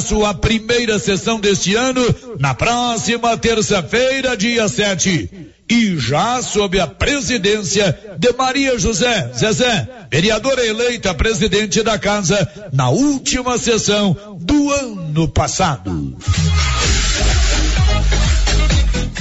sua primeira sessão deste ano na próxima terça-feira, dia 7. E já sob a presidência de Maria José Zezé, vereadora eleita presidente da casa na última sessão do ano passado.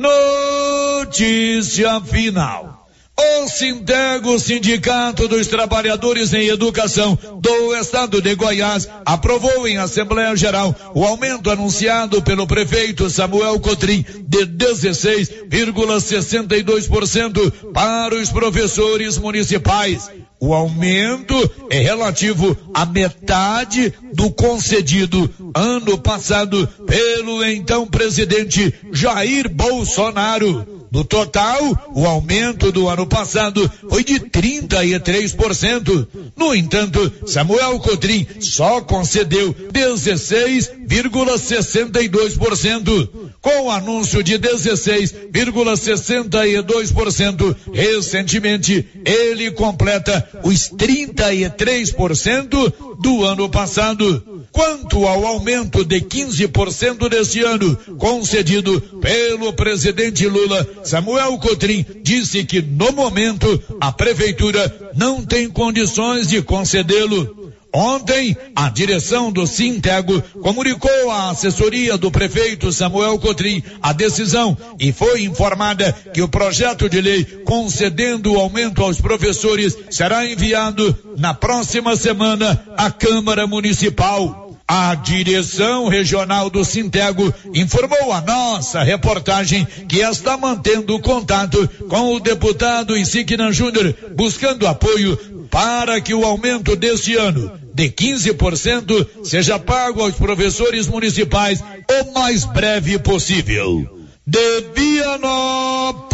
Notícia final. O Sintego, Sindicato dos Trabalhadores em Educação do Estado de Goiás, aprovou em Assembleia Geral o aumento anunciado pelo prefeito Samuel Cotrim de 16,62% para os professores municipais. O aumento é relativo à metade do concedido ano passado pelo então presidente Jair Bolsonaro. No total, o aumento do ano passado foi de 33%. No entanto, Samuel Cotrim só concedeu 16,62%. Com o anúncio de 16,62% recentemente, ele completa os 33% do ano passado. Quanto ao aumento de 15% deste ano, concedido pelo presidente Lula, Samuel Cotrim disse que no momento a prefeitura não tem condições de concedê-lo. Ontem, a direção do Sintego comunicou à assessoria do prefeito Samuel Cotrim a decisão e foi informada que o projeto de lei concedendo o aumento aos professores será enviado na próxima semana à Câmara Municipal. A direção regional do Sintego informou a nossa reportagem que está mantendo contato com o deputado Insignan Júnior, buscando apoio para que o aumento deste ano de 15% seja pago aos professores municipais o mais breve possível. De Vianópolis,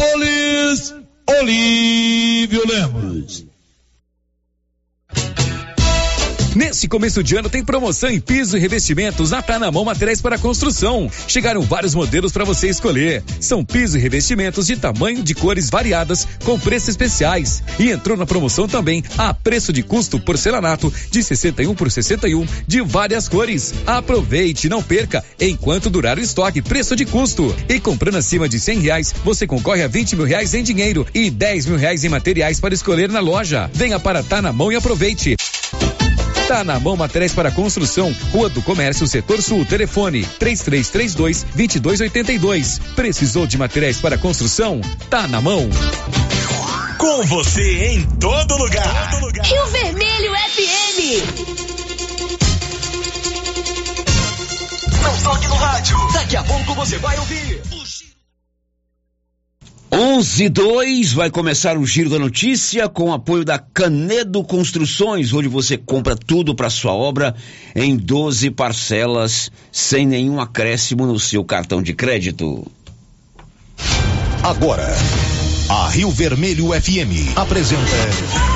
Olívio Lemos. Nesse começo de ano tem promoção em piso e revestimentos na Tá na Mão Materiais para Construção. Chegaram vários modelos para você escolher. São piso e revestimentos de tamanho, de cores variadas, com preços especiais. E entrou na promoção também a preço de custo porcelanato de 61 por 61 de várias cores. Aproveite, não perca, enquanto durar o estoque, preço de custo. E comprando acima de 100 reais, você concorre a 20 mil reais em dinheiro e 10 mil reais em materiais para escolher na loja. Venha para Tá na Mão e aproveite. Tá na mão materiais para construção, Rua do Comércio, Setor Sul, telefone 3332 2282. Precisou de materiais para construção? Tá na mão. Com você em todo lugar. Todo lugar. Rio Vermelho FM. Não toque no rádio. Daqui a pouco você vai ouvir. 11 2 vai começar o Giro da Notícia com apoio da Canedo Construções, onde você compra tudo para sua obra em 12 parcelas, sem nenhum acréscimo no seu cartão de crédito. Agora, a Rio Vermelho FM apresenta.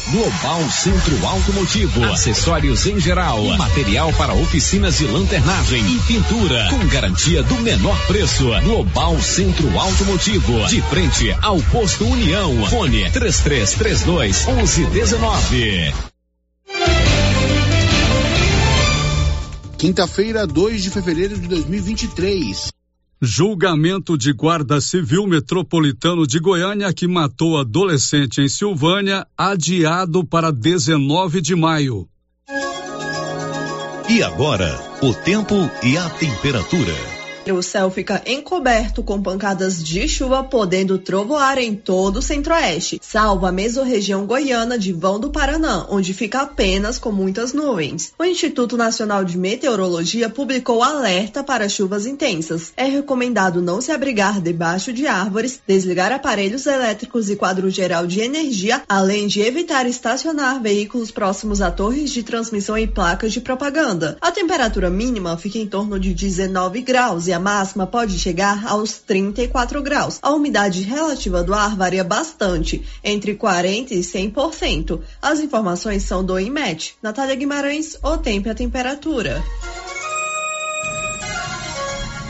Global Centro Automotivo. Acessórios em geral. Material para oficinas de lanternagem e pintura. Com garantia do menor preço. Global Centro Automotivo. De frente ao posto União. Fone 3332 1119. Quinta-feira, 2 de fevereiro de 2023. Julgamento de guarda civil metropolitano de Goiânia que matou adolescente em Silvânia adiado para 19 de maio. E agora, o tempo e a temperatura. O céu fica encoberto com pancadas de chuva podendo trovoar em todo o centro-oeste, salvo a mesorregião goiana de Vão do Paraná, onde fica apenas com muitas nuvens. O Instituto Nacional de Meteorologia publicou alerta para chuvas intensas. É recomendado não se abrigar debaixo de árvores, desligar aparelhos elétricos e quadro geral de energia, além de evitar estacionar veículos próximos a torres de transmissão e placas de propaganda. A temperatura mínima fica em torno de 19 graus e a máxima pode chegar aos 34 graus. A umidade relativa do ar varia bastante, entre 40% e 100%. As informações são do IMET. Natália Guimarães, o tempo e a temperatura.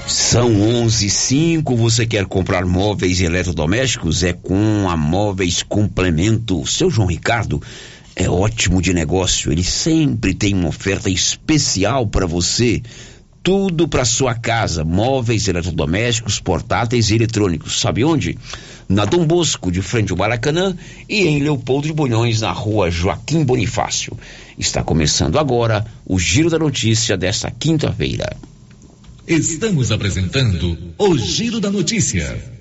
São 11 cinco. Você quer comprar móveis e eletrodomésticos? É com a Móveis Complemento. Seu João Ricardo é ótimo de negócio. Ele sempre tem uma oferta especial para você tudo para sua casa, móveis, eletrodomésticos, portáteis e eletrônicos. Sabe onde? Na Dom Bosco, de frente ao Maracanã, e em Leopoldo de Bulhões, na rua Joaquim Bonifácio. Está começando agora o Giro da Notícia desta quinta-feira. Estamos apresentando o Giro da Notícia.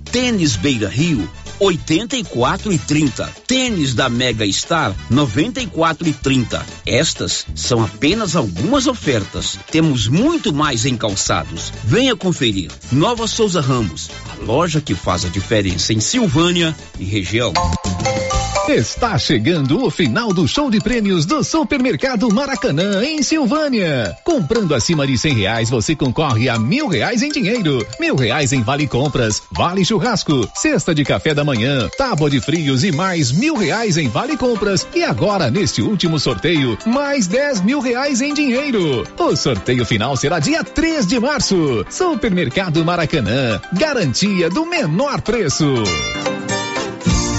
Tênis Beira Rio, 84 e 30. Tênis da Mega Star, 94 e 30. Estas são apenas algumas ofertas. Temos muito mais em calçados. Venha conferir. Nova Souza Ramos, a loja que faz a diferença em Silvânia e região. Está chegando o final do show de prêmios do Supermercado Maracanã, em Silvânia. Comprando acima de cem reais, você concorre a mil reais em dinheiro, mil reais em vale compras, vale churrasco, cesta de café da manhã, tábua de frios e mais mil reais em vale compras. E agora, neste último sorteio, mais dez mil reais em dinheiro. O sorteio final será dia 3 de março. Supermercado Maracanã, garantia do menor preço.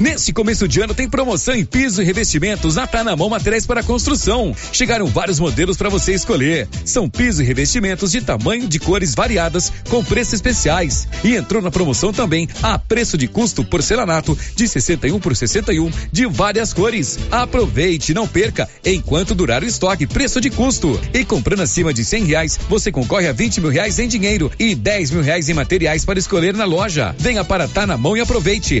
Nesse começo de ano tem promoção em piso e revestimentos na Tá na Mão Materiais para Construção. Chegaram vários modelos para você escolher. São piso e revestimentos de tamanho de cores variadas com preços especiais. E entrou na promoção também a preço de custo porcelanato de 61 por 61 de várias cores. Aproveite, não perca enquanto durar o estoque, preço de custo. E comprando acima de 100 reais, você concorre a 20 mil reais em dinheiro e 10 mil reais em materiais para escolher na loja. Venha para Tá na Mão e aproveite.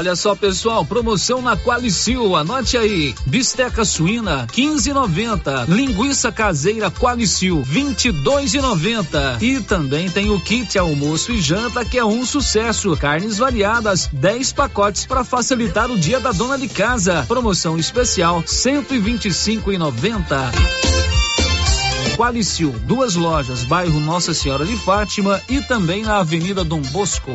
Olha só, pessoal, promoção na Qualicil, anote aí. Bisteca suína 15,90, linguiça caseira Qualicil 22,90 e também tem o kit almoço e janta que é um sucesso. Carnes variadas, 10 pacotes para facilitar o dia da dona de casa. Promoção especial 125,90. Qualicil, duas lojas, bairro Nossa Senhora de Fátima e também na Avenida Dom Bosco.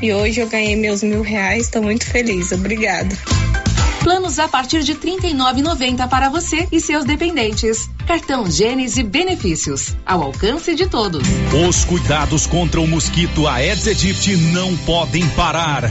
e hoje eu ganhei meus mil reais. Estou muito feliz. Obrigada. Planos a partir de R$ 39,90 para você e seus dependentes. Cartão Gênese Benefícios, ao alcance de todos. Os cuidados contra o mosquito Aedes aegypti não podem parar.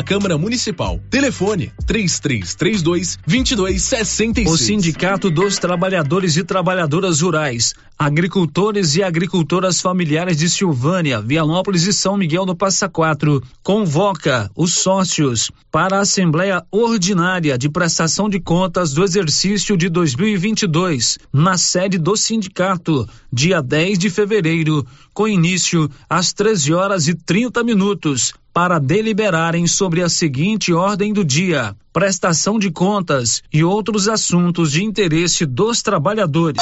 Câmara Municipal. Telefone 3332 2266. O Sindicato dos Trabalhadores e Trabalhadoras Rurais, Agricultores e Agricultoras Familiares de Silvânia, Vianópolis e São Miguel do Passa Quatro convoca os sócios para a Assembleia Ordinária de Prestação de Contas do exercício de 2022, na sede do sindicato, dia 10 de fevereiro, com início às 13 horas e 30 minutos, para deliberarem sobre a seguinte ordem do dia: prestação de contas e outros assuntos de interesse dos trabalhadores.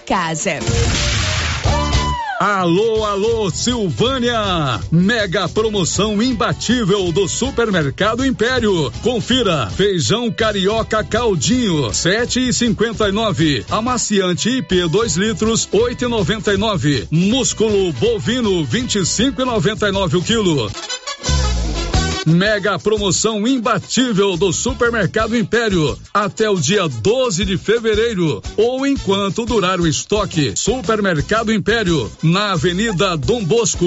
casa. Alô, alô, Silvânia! Mega promoção imbatível do Supermercado Império. Confira: feijão carioca caldinho, sete e cinquenta e nove. Amaciante IP 2 litros, oito e noventa e nove. Músculo bovino, vinte e cinco e noventa e nove o quilo. Mega promoção imbatível do Supermercado Império até o dia 12 de fevereiro ou enquanto durar o estoque. Supermercado Império na Avenida Dom Bosco.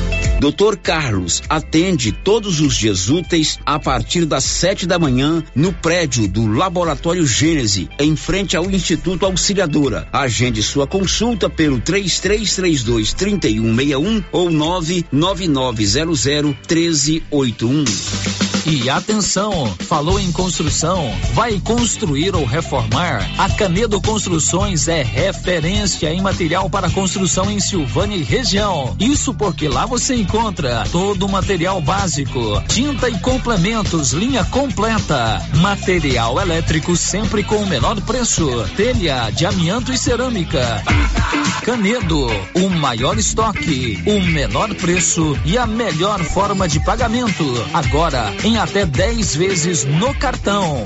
Dr. Carlos atende todos os dias úteis a partir das sete da manhã no prédio do Laboratório Gênese, em frente ao Instituto Auxiliadora. Agende sua consulta pelo 3332 3161 ou 99900 1381. E atenção, falou em construção, vai construir ou reformar? A Canedo Construções é referência em material para construção em Silvânia e região. Isso porque lá você encontra todo o material básico, tinta e complementos, linha completa, material elétrico sempre com o menor preço, telha de amianto e cerâmica. Canedo, o maior estoque, o menor preço e a melhor forma de pagamento. Agora em até 10 vezes no cartão.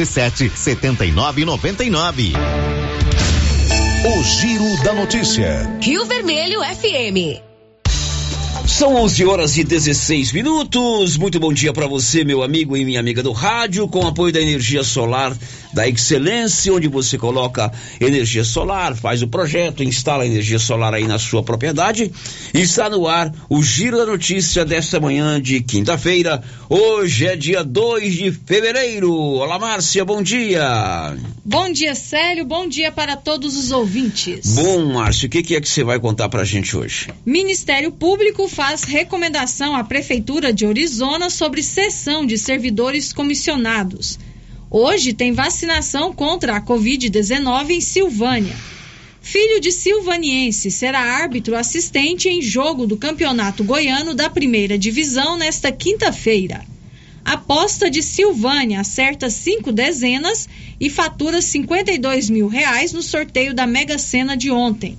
99677 7999. O Giro da Notícia. Rio Vermelho FM. São 11 horas e 16 minutos. Muito bom dia para você, meu amigo e minha amiga do rádio, com apoio da energia solar da Excelência, onde você coloca energia solar, faz o projeto, instala energia solar aí na sua propriedade. E está no ar o Giro da Notícia desta manhã de quinta-feira. Hoje é dia 2 de fevereiro. Olá, Márcia, bom dia. Bom dia, Célio. Bom dia para todos os ouvintes. Bom, Márcio, o que, que é que você vai contar pra gente hoje? Ministério Público faz recomendação à Prefeitura de Orizona sobre cessão de servidores comissionados. Hoje tem vacinação contra a Covid-19 em Silvânia. Filho de silvaniense será árbitro assistente em jogo do Campeonato Goiano da Primeira Divisão nesta quinta-feira. Aposta de Silvânia acerta cinco dezenas e fatura 52 mil reais no sorteio da Mega Sena de ontem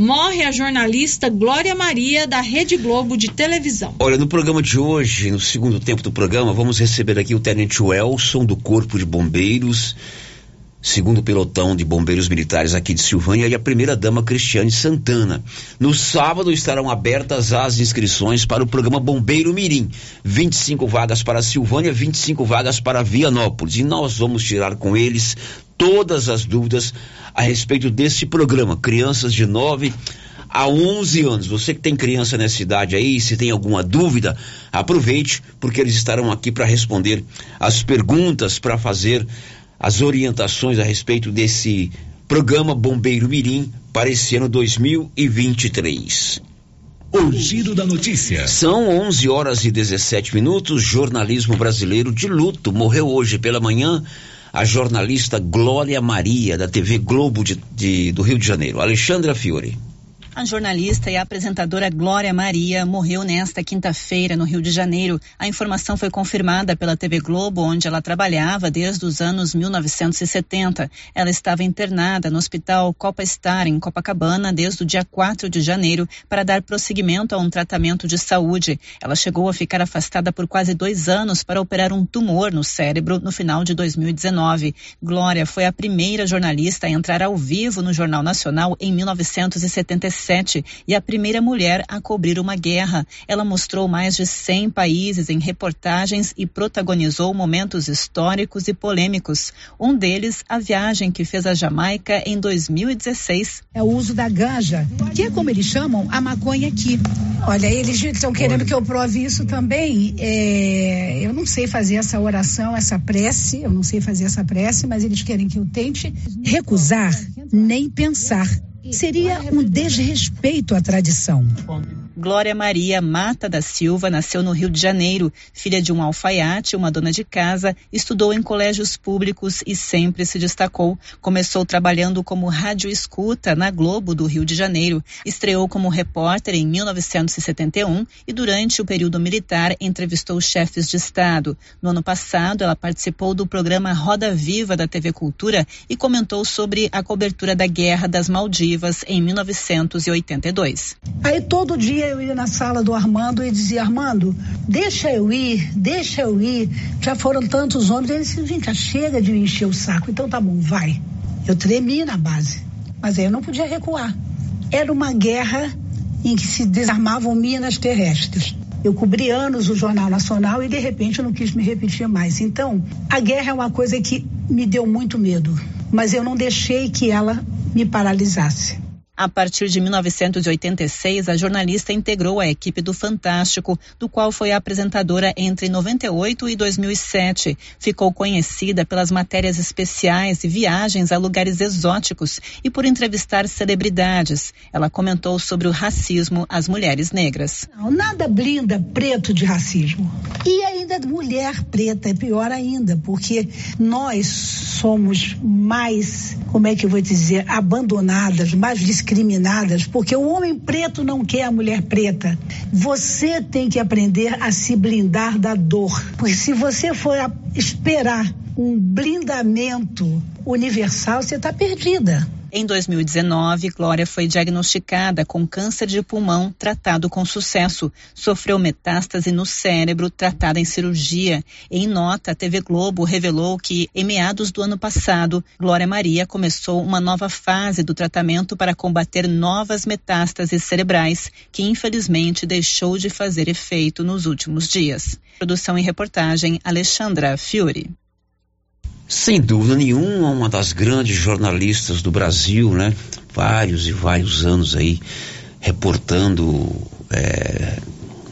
morre a jornalista Glória Maria da Rede Globo de televisão. Olha, no programa de hoje, no segundo tempo do programa, vamos receber aqui o Tenente Welson do Corpo de Bombeiros, segundo pelotão de bombeiros militares aqui de Silvânia e a primeira dama Cristiane Santana. No sábado estarão abertas as inscrições para o programa Bombeiro Mirim. 25 vagas para Silvânia, 25 vagas para Vianópolis. E nós vamos tirar com eles todas as dúvidas a respeito desse programa. Crianças de 9 a 11 anos. Você que tem criança nessa idade aí, se tem alguma dúvida, aproveite, porque eles estarão aqui para responder as perguntas, para fazer as orientações a respeito desse programa Bombeiro Mirim para esse ano 2023. O Giro da Notícia. São 11 horas e 17 minutos. Jornalismo brasileiro de luto. Morreu hoje pela manhã a jornalista Glória Maria, da TV Globo de, de, do Rio de Janeiro. Alexandra Fiore. A jornalista e apresentadora Glória Maria morreu nesta quinta-feira no Rio de Janeiro. A informação foi confirmada pela TV Globo, onde ela trabalhava desde os anos 1970. Ela estava internada no Hospital Copa Star, em Copacabana, desde o dia 4 de janeiro, para dar prosseguimento a um tratamento de saúde. Ela chegou a ficar afastada por quase dois anos para operar um tumor no cérebro no final de 2019. Glória foi a primeira jornalista a entrar ao vivo no Jornal Nacional em 1977 e a primeira mulher a cobrir uma guerra. Ela mostrou mais de 100 países em reportagens e protagonizou momentos históricos e polêmicos. Um deles, a viagem que fez a Jamaica em 2016. É o uso da ganja, que é como eles chamam a maconha aqui. Olha, eles estão querendo que eu prove isso também. É, eu não sei fazer essa oração, essa prece, eu não sei fazer essa prece, mas eles querem que eu tente recusar, nem pensar seria um desrespeito à tradição. Glória Maria Mata da Silva nasceu no Rio de Janeiro, filha de um alfaiate, uma dona de casa, estudou em colégios públicos e sempre se destacou. Começou trabalhando como rádio escuta na Globo do Rio de Janeiro. Estreou como repórter em 1971 e durante o período militar entrevistou chefes de Estado. No ano passado, ela participou do programa Roda Viva da TV Cultura e comentou sobre a cobertura da Guerra das Maldivas em 1982. Aí todo dia eu ia na sala do Armando e dizia, Armando, deixa eu ir, deixa eu ir. Já foram tantos homens. Ele disse, cá, chega de me encher o saco. Então tá bom, vai. Eu tremi na base, mas aí eu não podia recuar. Era uma guerra em que se desarmavam minas terrestres. Eu cobri anos o Jornal Nacional e de repente eu não quis me repetir mais. Então, a guerra é uma coisa que me deu muito medo, mas eu não deixei que ela me paralisasse. A partir de 1986, a jornalista integrou a equipe do Fantástico, do qual foi apresentadora entre 98 e 2007. Ficou conhecida pelas matérias especiais e viagens a lugares exóticos e por entrevistar celebridades. Ela comentou sobre o racismo às mulheres negras. Não, nada blinda preto de racismo. E ainda mulher preta é pior ainda, porque nós somos mais, como é que eu vou dizer, abandonadas, mais discriminadas discriminadas, porque o homem preto não quer a mulher preta. Você tem que aprender a se blindar da dor. Porque se você for esperar um blindamento universal, você está perdida. Em 2019, Glória foi diagnosticada com câncer de pulmão tratado com sucesso. Sofreu metástase no cérebro, tratada em cirurgia. Em nota, a TV Globo revelou que, em meados do ano passado, Glória Maria começou uma nova fase do tratamento para combater novas metástases cerebrais, que infelizmente deixou de fazer efeito nos últimos dias. Produção e reportagem Alexandra Fiore. Sem dúvida nenhuma, uma das grandes jornalistas do Brasil, né? Vários e vários anos aí reportando é,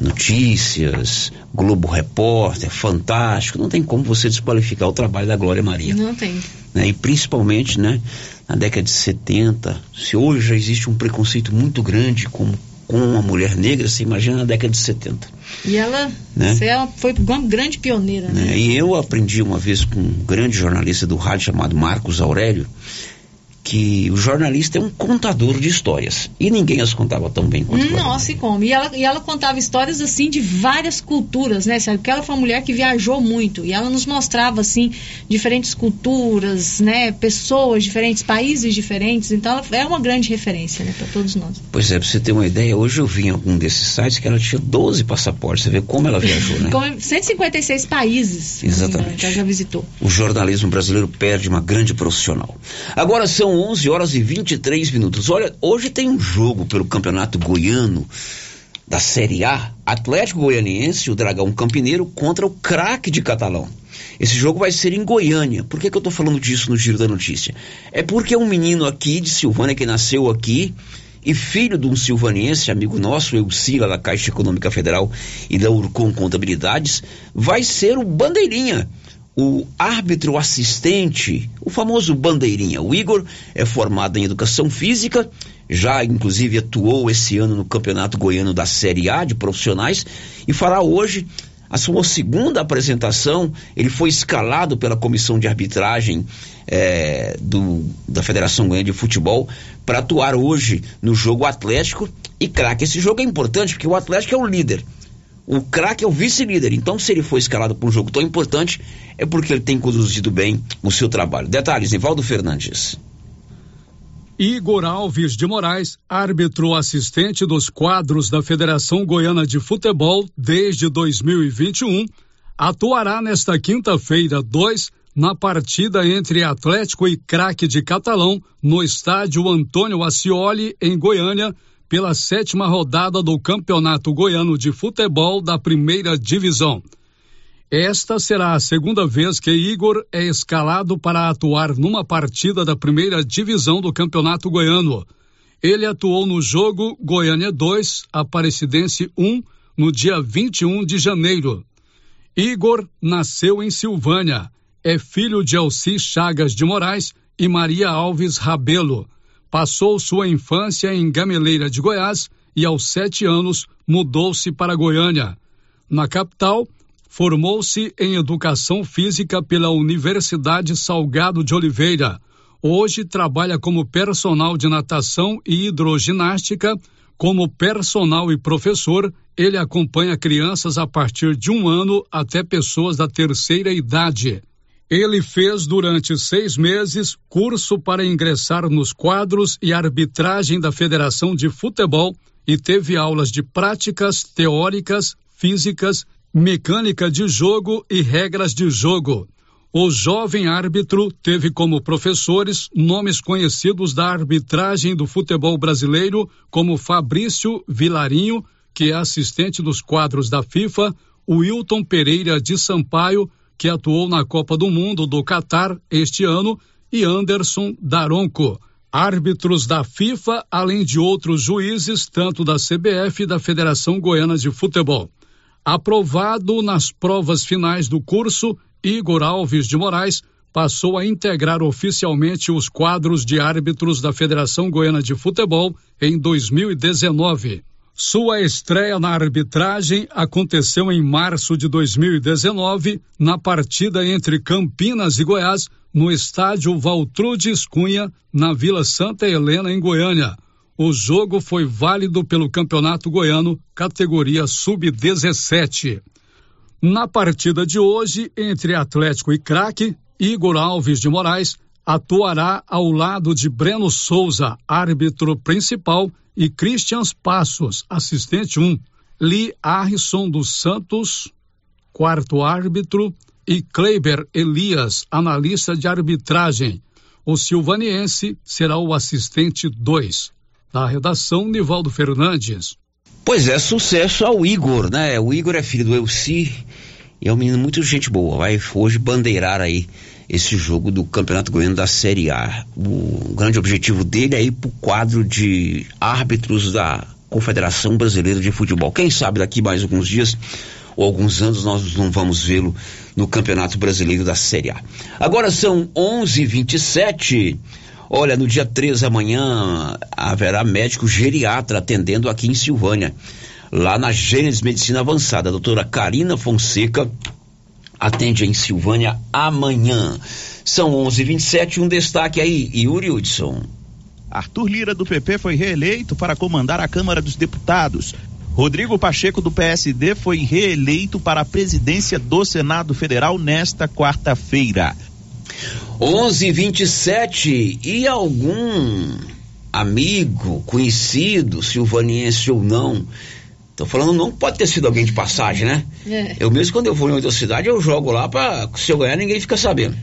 notícias, Globo Repórter, fantástico. Não tem como você desqualificar o trabalho da Glória Maria. Não tem. Né? E principalmente, né? Na década de 70, se hoje já existe um preconceito muito grande com, com uma mulher negra, você imagina na década de 70. E ela, Né? ela foi uma grande pioneira, né? né? E eu aprendi uma vez com um grande jornalista do rádio chamado Marcos Aurélio que o jornalista é um contador de histórias e ninguém as contava tão bem quanto ela. Nossa, e como? E ela, e ela contava histórias assim de várias culturas, né? Porque ela foi uma mulher que viajou muito e ela nos mostrava assim diferentes culturas, né? Pessoas diferentes, países diferentes. Então ela é uma grande referência, né? Para todos nós. Pois é, pra você ter uma ideia, hoje eu vi em algum desses sites que ela tinha 12 passaportes. Você vê como ela viajou, né? Com 156 países. Exatamente. que ela já visitou. O jornalismo brasileiro perde uma grande profissional. Agora são 11 horas e 23 minutos. Olha, hoje tem um jogo pelo Campeonato Goiano da Série A, Atlético Goianiense, o Dragão Campineiro contra o Craque de Catalão. Esse jogo vai ser em Goiânia. Por que, que eu estou falando disso no Giro da Notícia? É porque um menino aqui de Silvânia que nasceu aqui e filho de um silvaniense, amigo nosso, Eucila, da Caixa Econômica Federal e da Urcom Contabilidades, vai ser o Bandeirinha, o árbitro assistente, o famoso Bandeirinha. O Igor é formado em Educação Física, já inclusive atuou esse ano no Campeonato Goiano da Série A de profissionais e fará hoje a sua segunda apresentação. Ele foi escalado pela comissão de arbitragem eh, do, da Federação Goiana de Futebol para atuar hoje no jogo Atlético e craque. Esse jogo é importante porque o Atlético é o líder. O craque é o vice-líder. Então, se ele foi escalado para um jogo tão importante, é porque ele tem conduzido bem o seu trabalho. Detalhes, Nivaldo Fernandes. Igor Alves de Moraes, árbitro assistente dos quadros da Federação Goiana de Futebol desde 2021, atuará nesta quinta-feira 2 na partida entre Atlético e Craque de Catalão no estádio Antônio Ascioli, em Goiânia, pela sétima rodada do Campeonato Goiano de Futebol da Primeira Divisão. Esta será a segunda vez que Igor é escalado para atuar numa partida da primeira divisão do Campeonato Goiano. Ele atuou no jogo Goiânia 2, Aparecidense 1, no dia 21 de janeiro. Igor nasceu em Silvânia. É filho de Alci Chagas de Moraes e Maria Alves Rabelo. Passou sua infância em Gameleira de Goiás e aos sete anos mudou-se para Goiânia. Na capital, formou-se em educação física pela Universidade Salgado de Oliveira. Hoje trabalha como personal de natação e hidroginástica. Como personal e professor, ele acompanha crianças a partir de um ano até pessoas da terceira idade. Ele fez durante seis meses curso para ingressar nos quadros e arbitragem da Federação de Futebol e teve aulas de práticas teóricas, físicas, mecânica de jogo e regras de jogo. O jovem árbitro teve como professores nomes conhecidos da arbitragem do futebol brasileiro, como Fabrício Vilarinho, que é assistente dos quadros da FIFA, Wilton Pereira de Sampaio, que atuou na Copa do Mundo do Catar este ano, e Anderson Daronco, árbitros da FIFA, além de outros juízes, tanto da CBF e da Federação Goiana de Futebol. Aprovado nas provas finais do curso, Igor Alves de Moraes passou a integrar oficialmente os quadros de árbitros da Federação Goiana de Futebol em 2019. Sua estreia na arbitragem aconteceu em março de 2019, na partida entre Campinas e Goiás, no estádio Valtrudes Cunha, na Vila Santa Helena, em Goiânia. O jogo foi válido pelo Campeonato Goiano, categoria Sub-17. Na partida de hoje, entre Atlético e Craque, Igor Alves de Moraes atuará ao lado de Breno Souza, árbitro principal, e Christian Passos, assistente 1. Um. Lee Harrison dos Santos, quarto árbitro, e Kleiber Elias, analista de arbitragem. O silvaniense será o assistente 2. Da redação, Nivaldo Fernandes. Pois é, sucesso ao Igor, né? O Igor é filho do Elci e é um menino muito gente boa. Vai hoje bandeirar aí esse jogo do Campeonato Goiano da Série A. O grande objetivo dele é ir para o quadro de árbitros da Confederação Brasileira de Futebol. Quem sabe daqui mais alguns dias ou alguns anos nós não vamos vê-lo no Campeonato Brasileiro da Série A. Agora são 11:27. Olha, no dia 13 amanhã haverá médico geriatra atendendo aqui em Silvânia, lá na Gênesis Medicina Avançada. A doutora Karina Fonseca atende em Silvânia amanhã. São 11:27 um destaque aí, Yuri Hudson. Arthur Lira do PP foi reeleito para comandar a Câmara dos Deputados. Rodrigo Pacheco do PSD foi reeleito para a presidência do Senado Federal nesta quarta-feira. 11:27 e algum amigo, conhecido, silvaniense ou não, Tô falando não pode ter sido alguém de passagem, né? É. Eu mesmo quando eu vou em outra cidade eu jogo lá para se eu ganhar ninguém fica sabendo.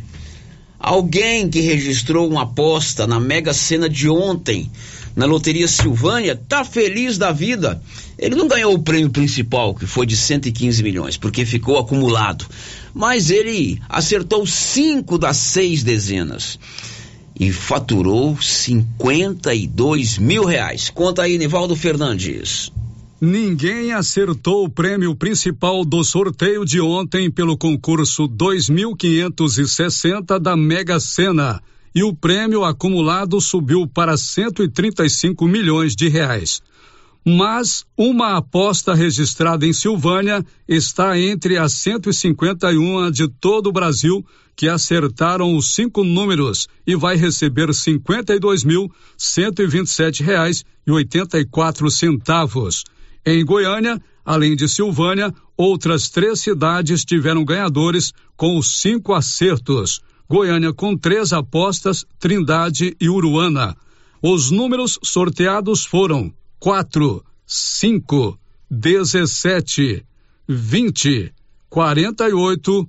Alguém que registrou uma aposta na Mega Sena de ontem na Loteria Silvânia tá feliz da vida. Ele não ganhou o prêmio principal, que foi de 115 milhões, porque ficou acumulado. Mas ele acertou cinco das seis dezenas e faturou 52 mil reais. Conta aí, Nivaldo Fernandes. Ninguém acertou o prêmio principal do sorteio de ontem pelo concurso 2560 da Mega Sena e o prêmio acumulado subiu para 135 milhões de reais. Mas uma aposta registrada em Silvânia está entre as 151 de todo o Brasil que acertaram os cinco números e vai receber R$ 52.127,84. Em Goiânia, além de Silvânia, outras três cidades tiveram ganhadores com os cinco acertos. Goiânia com três apostas, Trindade e Uruana. Os números sorteados foram quatro, cinco, dezessete, vinte, quarenta e oito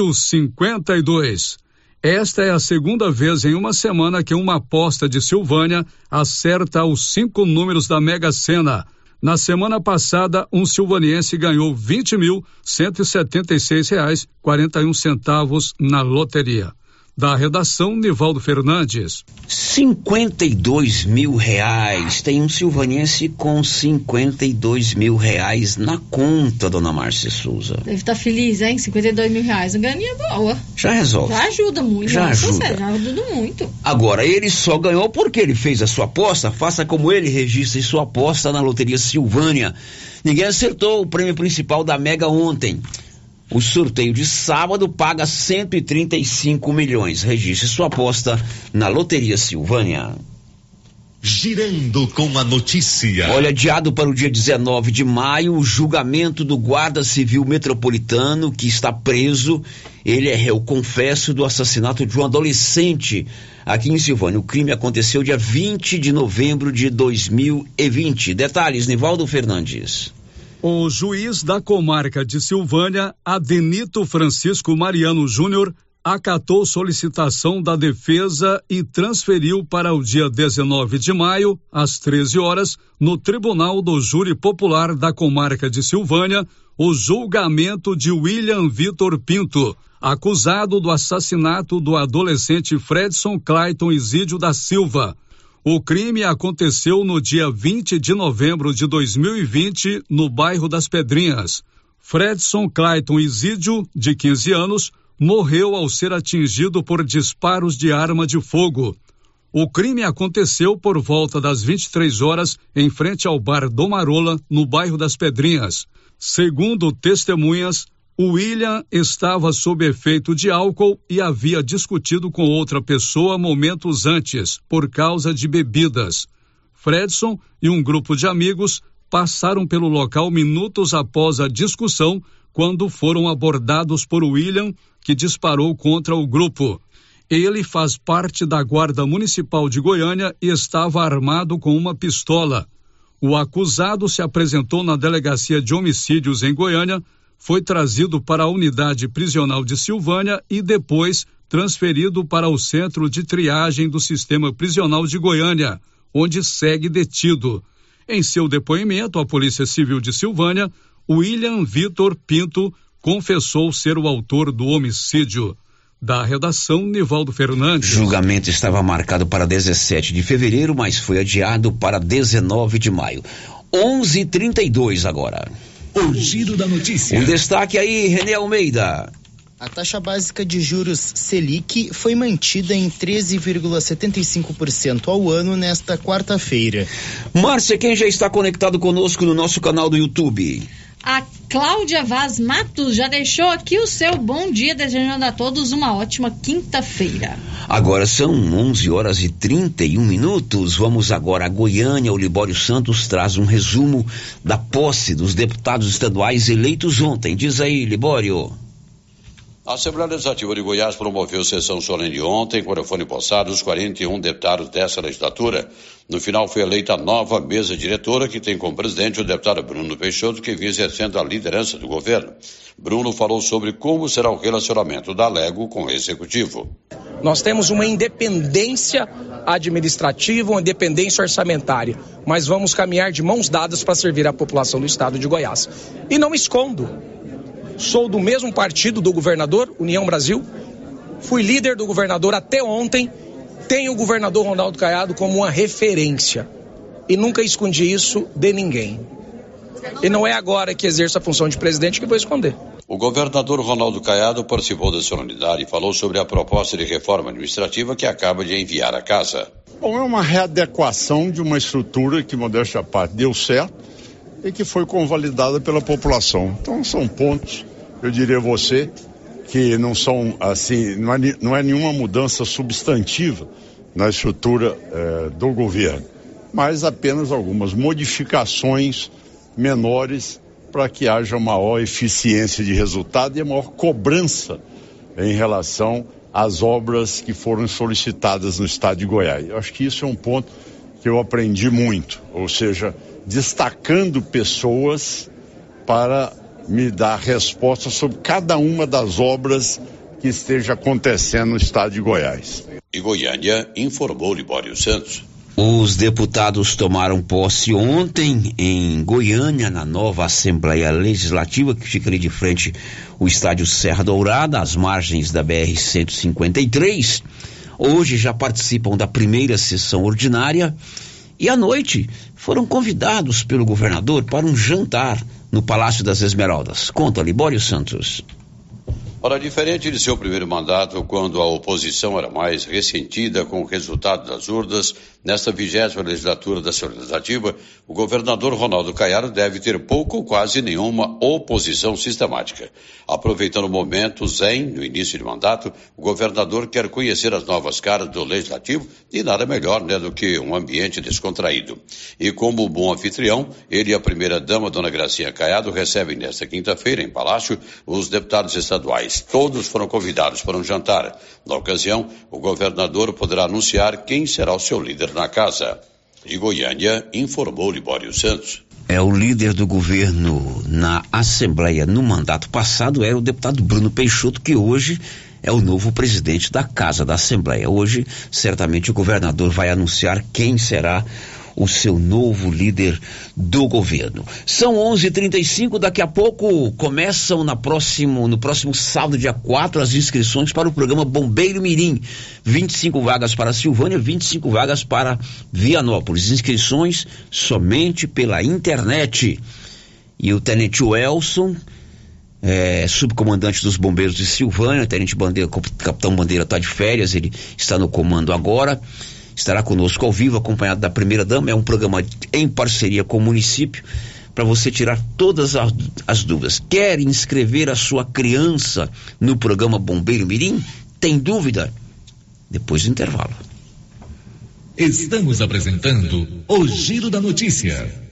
o cinquenta e dois. Esta é a segunda vez em uma semana que uma aposta de Silvânia acerta os cinco números da Mega Sena. Na semana passada, um silvaniense ganhou um centavos na loteria. Da redação, Nivaldo Fernandes. 52 mil reais. Tem um silvanense com 52 mil reais na conta, dona Márcia Souza. Deve estar feliz, hein? 52 mil reais. Uma graninha boa. Já resolve. Já ajuda muito. Já Nossa, ajuda. sério, já ajuda muito. Agora, ele só ganhou porque ele fez a sua aposta. Faça como ele, registre sua aposta na Loteria Silvânia. Ninguém acertou o prêmio principal da Mega ontem. O sorteio de sábado paga 135 milhões. Registre sua aposta na Loteria Silvânia. Girando com a notícia. Olha, adiado para o dia 19 de maio, o julgamento do guarda civil metropolitano que está preso. Ele é réu confesso do assassinato de um adolescente aqui em Silvânia. O crime aconteceu dia 20 de novembro de 2020. Detalhes, Nivaldo Fernandes. O juiz da comarca de Silvânia, Adenito Francisco Mariano Júnior, acatou solicitação da defesa e transferiu para o dia 19 de maio, às 13 horas, no Tribunal do Júri Popular da comarca de Silvânia, o julgamento de William Vitor Pinto, acusado do assassinato do adolescente Fredson Clayton Isídio da Silva. O crime aconteceu no dia 20 de novembro de 2020, no bairro das Pedrinhas. Fredson Clayton Isídio, de 15 anos, morreu ao ser atingido por disparos de arma de fogo. O crime aconteceu por volta das 23 horas em frente ao bar Domarola, no bairro das Pedrinhas. Segundo testemunhas, William estava sob efeito de álcool e havia discutido com outra pessoa momentos antes, por causa de bebidas. Fredson e um grupo de amigos passaram pelo local minutos após a discussão, quando foram abordados por William, que disparou contra o grupo. Ele faz parte da Guarda Municipal de Goiânia e estava armado com uma pistola. O acusado se apresentou na Delegacia de Homicídios em Goiânia, foi trazido para a unidade prisional de Silvânia e depois transferido para o centro de triagem do sistema prisional de Goiânia, onde segue detido. Em seu depoimento à Polícia Civil de Silvânia, William Vitor Pinto confessou ser o autor do homicídio. Da redação, Nivaldo Fernandes. Julgamento estava marcado para 17 de fevereiro, mas foi adiado para 19 de maio. 11:32 agora. O giro da notícia. Um destaque aí, René Almeida. A taxa básica de juros Selic foi mantida em 13,75% ao ano nesta quarta-feira. Márcia, quem já está conectado conosco no nosso canal do YouTube? A Cláudia Vaz Matos já deixou aqui o seu bom dia, desejando a todos uma ótima quinta-feira. Agora são 11 horas e 31 minutos. Vamos agora a Goiânia. O Libório Santos traz um resumo da posse dos deputados estaduais eleitos ontem. Diz aí, Libório. A Assembleia Legislativa de Goiás promoveu sessão solene ontem, com o telefone os 41 deputados dessa legislatura. No final foi eleita a nova mesa diretora, que tem como presidente o deputado Bruno Peixoto, que vem exercendo a liderança do governo. Bruno falou sobre como será o relacionamento da Lego com o executivo. Nós temos uma independência administrativa, uma independência orçamentária, mas vamos caminhar de mãos dadas para servir a população do estado de Goiás. E não escondo, sou do mesmo partido do governador, União Brasil, fui líder do governador até ontem, tenho o governador Ronaldo Caiado como uma referência e nunca escondi isso de ninguém. E não é agora que exerço a função de presidente que vou esconder. O governador Ronaldo Caiado participou da solenidade e falou sobre a proposta de reforma administrativa que acaba de enviar à casa. Bom, é uma readequação de uma estrutura que, modéstia à parte, deu certo e que foi convalidada pela população. Então, são pontos, eu diria a você, que não são assim, não é, não é nenhuma mudança substantiva na estrutura eh, do governo, mas apenas algumas modificações menores para que haja maior eficiência de resultado e maior cobrança em relação às obras que foram solicitadas no estado de Goiás. Eu acho que isso é um ponto que eu aprendi muito, ou seja, destacando pessoas para me dar resposta sobre cada uma das obras que esteja acontecendo no estado de Goiás. E Goiânia informou Libório Santos. Os deputados tomaram posse ontem em Goiânia, na nova Assembleia Legislativa, que fica ali de frente o estádio Serra Dourada, às margens da BR-153. Hoje já participam da primeira sessão ordinária e à noite foram convidados pelo governador para um jantar no Palácio das Esmeraldas. Conta, Libório Santos. Ora, diferente de seu primeiro mandato, quando a oposição era mais ressentida com o resultado das urnas, nesta vigésima legislatura da Legislativa, o governador Ronaldo Caiado deve ter pouco ou quase nenhuma oposição sistemática. Aproveitando o momento zen, no início de mandato, o governador quer conhecer as novas caras do Legislativo e nada melhor né, do que um ambiente descontraído. E como bom anfitrião, ele e a primeira-dama, dona Gracinha Caiado, recebem nesta quinta-feira, em Palácio, os deputados estaduais. Todos foram convidados para um jantar. Na ocasião, o governador poderá anunciar quem será o seu líder na casa. De Goiânia, informou Libório Santos. É o líder do governo na Assembleia no mandato passado era o deputado Bruno Peixoto, que hoje é o novo presidente da Casa da Assembleia. Hoje, certamente, o governador vai anunciar quem será o seu novo líder do governo. São 11:35, daqui a pouco começam na próximo, no próximo sábado, dia 4, as inscrições para o programa Bombeiro Mirim. 25 vagas para Silvânia, 25 vagas para Vianópolis. Inscrições somente pela internet. E o tenente Welson é, subcomandante dos bombeiros de Silvânia, tenente Bandeira, capitão Bandeira está de férias, ele está no comando agora estará conosco ao vivo, acompanhado da primeira dama. É um programa em parceria com o município para você tirar todas as, as, dúvidas. Quer inscrever a sua criança no programa Bombeiro Mirim? Tem dúvida? Depois do intervalo. Estamos apresentando o Giro da Notícia.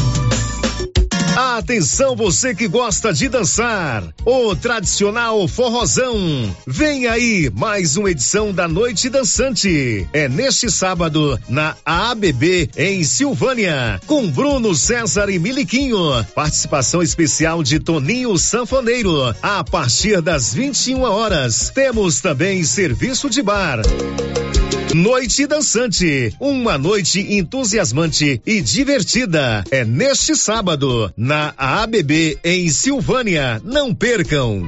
Atenção você que gosta de dançar, o tradicional forrozão. Vem aí mais uma edição da Noite Dançante. É neste sábado na ABB em Silvânia, com Bruno César e Miliquinho. Participação especial de Toninho Sanfoneiro a partir das 21 horas. Temos também serviço de bar. Noite Dançante, uma noite entusiasmante e divertida. É neste sábado, na ABB em Silvânia. Não percam.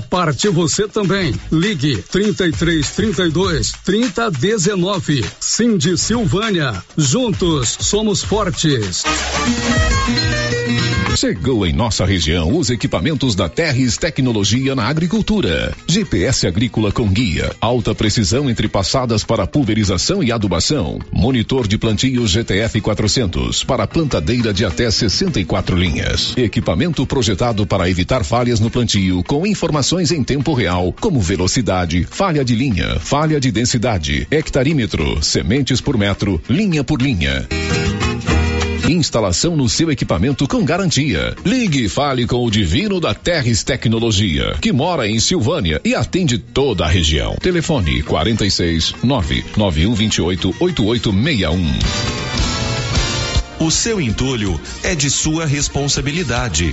parte você também. Ligue 33 32 30 19. Cindy Silvânia. Juntos somos fortes. Chegou em nossa região os equipamentos da Terres Tecnologia na Agricultura. GPS agrícola com guia, alta precisão entre passadas para pulverização e adubação. Monitor de plantio GTF 400 para plantadeira de até 64 linhas. Equipamento projetado para evitar falhas no plantio com informações em tempo real, como velocidade, falha de linha, falha de densidade, hectarímetro, sementes por metro, linha por linha. Instalação no seu equipamento com garantia. Ligue e fale com o Divino da Terres Tecnologia, que mora em Silvânia e atende toda a região. Telefone 46 99128 8861. O seu entulho é de sua responsabilidade.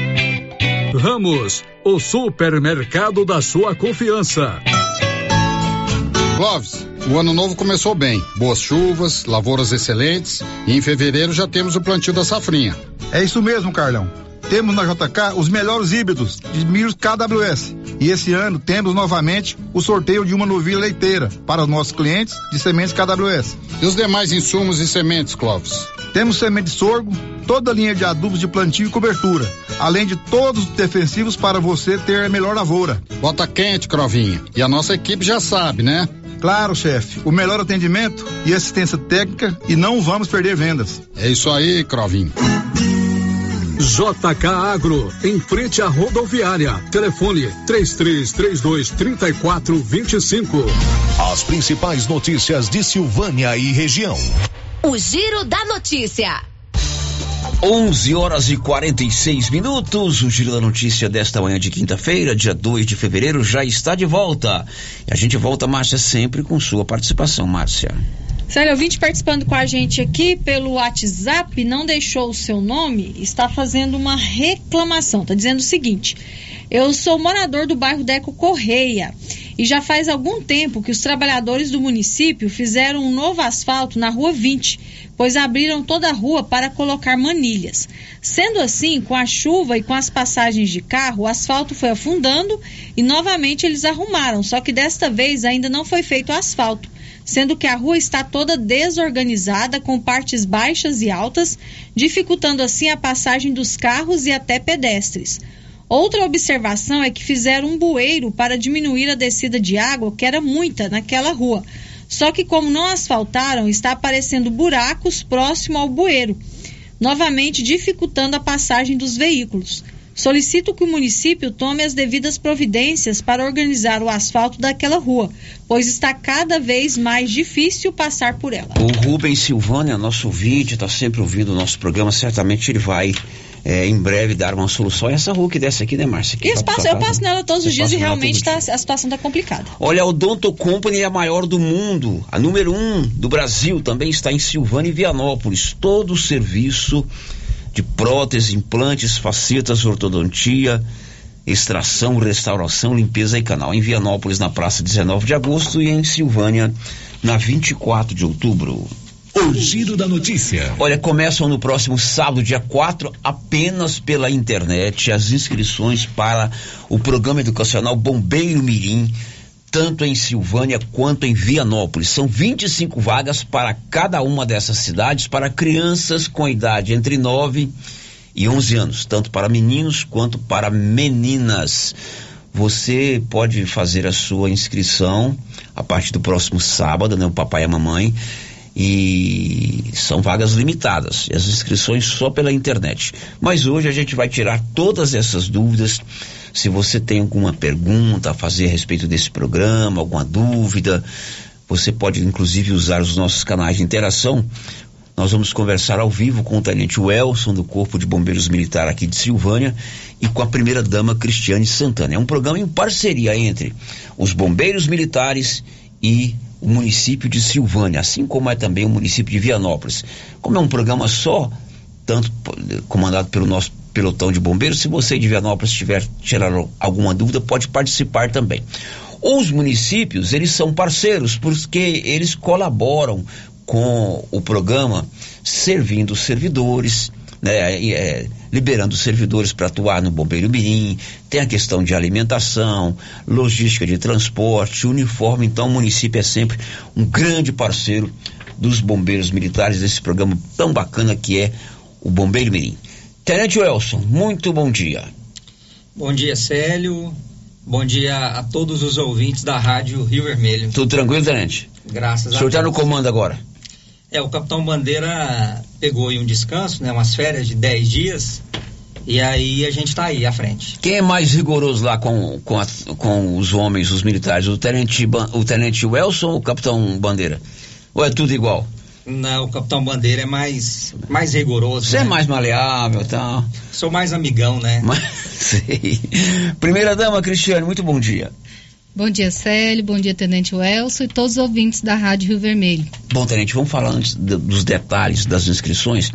Ramos, o supermercado da sua confiança. Clóvis, o ano novo começou bem. Boas chuvas, lavouras excelentes e em fevereiro já temos o plantio da safrinha. É isso mesmo, Carlão. Temos na JK os melhores híbridos de milhos KWS. E esse ano temos novamente o sorteio de uma novilha leiteira para os nossos clientes de sementes KWS. E os demais insumos e sementes, Clóvis? Temos semente de sorgo, toda a linha de adubos de plantio e cobertura, além de todos os defensivos para você ter a melhor lavoura. Bota quente, Crovinha. E a nossa equipe já sabe, né? Claro, chefe. O melhor atendimento e assistência técnica e não vamos perder vendas. É isso aí, Crovinho. JK Agro, em frente à rodoviária. Telefone 3332 3425. As principais notícias de Silvânia e região. O Giro da Notícia. 11 horas e 46 minutos. O Giro da Notícia desta manhã de quinta-feira, dia 2 de fevereiro, já está de volta. E a gente volta, Márcia, sempre com sua participação, Márcia. Sério, ouvinte participando com a gente aqui pelo WhatsApp, não deixou o seu nome, está fazendo uma reclamação. Está dizendo o seguinte: eu sou morador do bairro Deco Correia e já faz algum tempo que os trabalhadores do município fizeram um novo asfalto na rua 20, pois abriram toda a rua para colocar manilhas. Sendo assim, com a chuva e com as passagens de carro, o asfalto foi afundando e novamente eles arrumaram, só que desta vez ainda não foi feito asfalto sendo que a rua está toda desorganizada, com partes baixas e altas, dificultando assim a passagem dos carros e até pedestres. Outra observação é que fizeram um bueiro para diminuir a descida de água, que era muita naquela rua. Só que, como não asfaltaram, está aparecendo buracos próximo ao bueiro, novamente dificultando a passagem dos veículos. Solicito que o município tome as devidas providências para organizar o asfalto daquela rua, pois está cada vez mais difícil passar por ela. O Rubens Silvânia, nosso ouvinte, está sempre ouvindo o nosso programa, certamente ele vai é, em breve dar uma solução. E essa rua que desce aqui, né, Márcia? E eu passo, eu passo nela todos os dias e realmente tá, a situação está complicada. Olha, a Odonto Company é a maior do mundo, a número um do Brasil, também está em Silvânia e Vianópolis. Todo o serviço de prótese, implantes, facetas, ortodontia, extração, restauração, limpeza e canal. Em Vianópolis, na praça 19 de agosto e em Silvânia, na 24 de outubro. O Giro da Notícia. Olha, começam no próximo sábado, dia 4, apenas pela internet, as inscrições para o programa educacional Bombeiro Mirim, tanto em Silvânia quanto em Vianópolis. São 25 vagas para cada uma dessas cidades para crianças com idade entre 9 e 11 anos, tanto para meninos quanto para meninas. Você pode fazer a sua inscrição a partir do próximo sábado, né? O papai e a mamãe e são vagas limitadas, as inscrições só pela internet. Mas hoje a gente vai tirar todas essas dúvidas. Se você tem alguma pergunta a fazer a respeito desse programa, alguma dúvida, você pode inclusive usar os nossos canais de interação. Nós vamos conversar ao vivo com o tenente Welson do Corpo de Bombeiros Militar aqui de Silvânia e com a primeira dama Cristiane Santana. É um programa em parceria entre os bombeiros militares e o município de Silvânia, assim como é também o município de Vianópolis. Como é um programa só, tanto comandado pelo nosso pelotão de bombeiros, se você de Vianópolis tiver tirar alguma dúvida, pode participar também. Os municípios, eles são parceiros porque eles colaboram com o programa, servindo os servidores, né, é, liberando servidores para atuar no Bombeiro Mirim, tem a questão de alimentação, logística de transporte, uniforme, então o município é sempre um grande parceiro dos bombeiros militares desse programa tão bacana que é o Bombeiro Mirim. Tenente Welson, muito bom dia. Bom dia, Célio. Bom dia a todos os ouvintes da Rádio Rio Vermelho. Tudo tranquilo, Tenente? Graças O a senhor está Deus. no comando agora. É, o Capitão Bandeira pegou aí um descanso, né? Umas férias de 10 dias. E aí a gente tá aí à frente. Quem é mais rigoroso lá com, com, a- com os homens, os militares? O tenente, o tenente Welson ou o capitão Bandeira? Ou é tudo igual? Não, o Capitão Bandeira é mais, mais rigoroso. Você é né? mais maleável e tal. Sou mais amigão, né? Mas, sei. Primeira dama, Cristiane, muito bom dia. Bom dia, Célio. Bom dia, Tenente Welson e todos os ouvintes da Rádio Rio Vermelho. Bom, tenente, vamos falar antes do- dos detalhes das inscrições.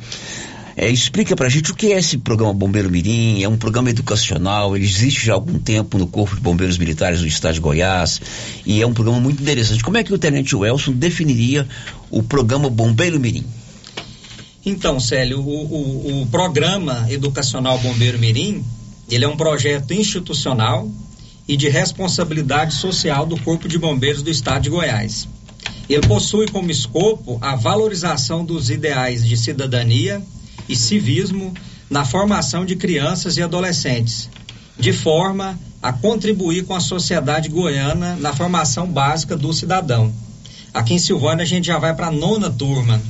É, explica pra gente o que é esse programa Bombeiro Mirim, é um programa educacional, ele existe já há algum tempo no Corpo de Bombeiros Militares do Estado de Goiás e é um programa muito interessante. Como é que o Tenente Welson definiria o programa Bombeiro Mirim? Então, Célio, o, o- o programa educacional Bombeiro Mirim, ele é um projeto institucional e de responsabilidade social do Corpo de Bombeiros do Estado de Goiás. Ele possui como escopo a valorização dos ideais de cidadania e civismo na formação de crianças e adolescentes, de forma a contribuir com a sociedade goiana na formação básica do cidadão. Aqui em Silvânia a gente já vai para a nona turma.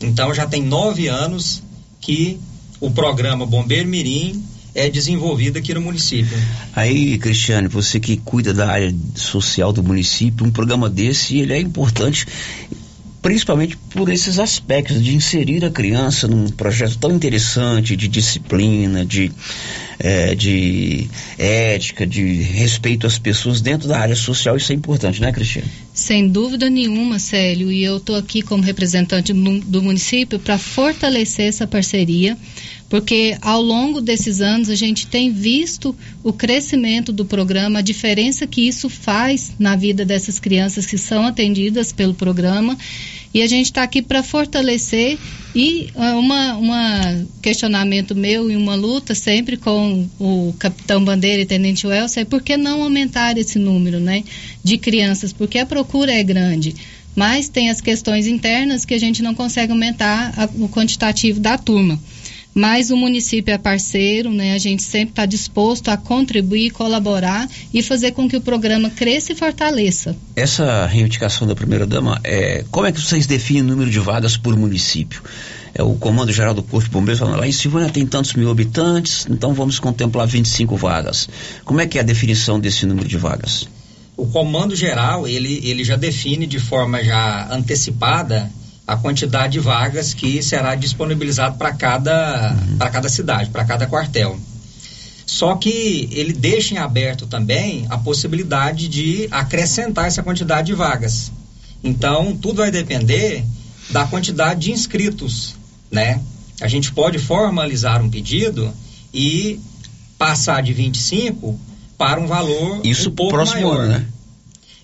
Então já tem nove anos que o programa Bombeiro Mirim é desenvolvido aqui no município. Aí, Cristiane, você que cuida da área social do município, um programa desse, ele é importante principalmente por esses aspectos de inserir a criança num projeto tão interessante de disciplina, de, eh, de ética, de respeito às pessoas dentro da área social, isso é importante, né, Cristiane? Sem dúvida nenhuma, Célio, e eu estou aqui como representante do, do município para fortalecer essa parceria, porque ao longo desses anos a gente tem visto o crescimento do programa, a diferença que isso faz na vida dessas crianças que são atendidas pelo programa, e a gente está aqui para fortalecer e ah, uma, uma questionamento meu e uma luta sempre com o capitão Bandeira e tenente Welson é por que não aumentar esse número, né, de crianças, porque a procura é grande, mas tem as questões internas que a gente não consegue aumentar a- o quantitativo da turma. Mas o município é parceiro, né? A gente sempre está disposto a contribuir, colaborar e fazer com que o programa cresça e fortaleça. Essa reivindicação da primeira-dama, é, como é que vocês definem o número de vagas por município? É o Comando Geral do Corpo de Bombeiros falando, lá em Silvânia tem tantos mil habitantes, então vamos contemplar 25 vagas. Como é que é a definição desse número de vagas? O comando geral, ele, ele já define de forma já antecipada a quantidade de vagas que será disponibilizado para cada, para cada cidade, para cada quartel. Só que ele deixa em aberto também a possibilidade de acrescentar essa quantidade de vagas. Então, tudo vai depender da quantidade de inscritos, né? A gente pode formalizar um pedido e passar de 25 para um valor Isso um pouco próximo maior. ano, né?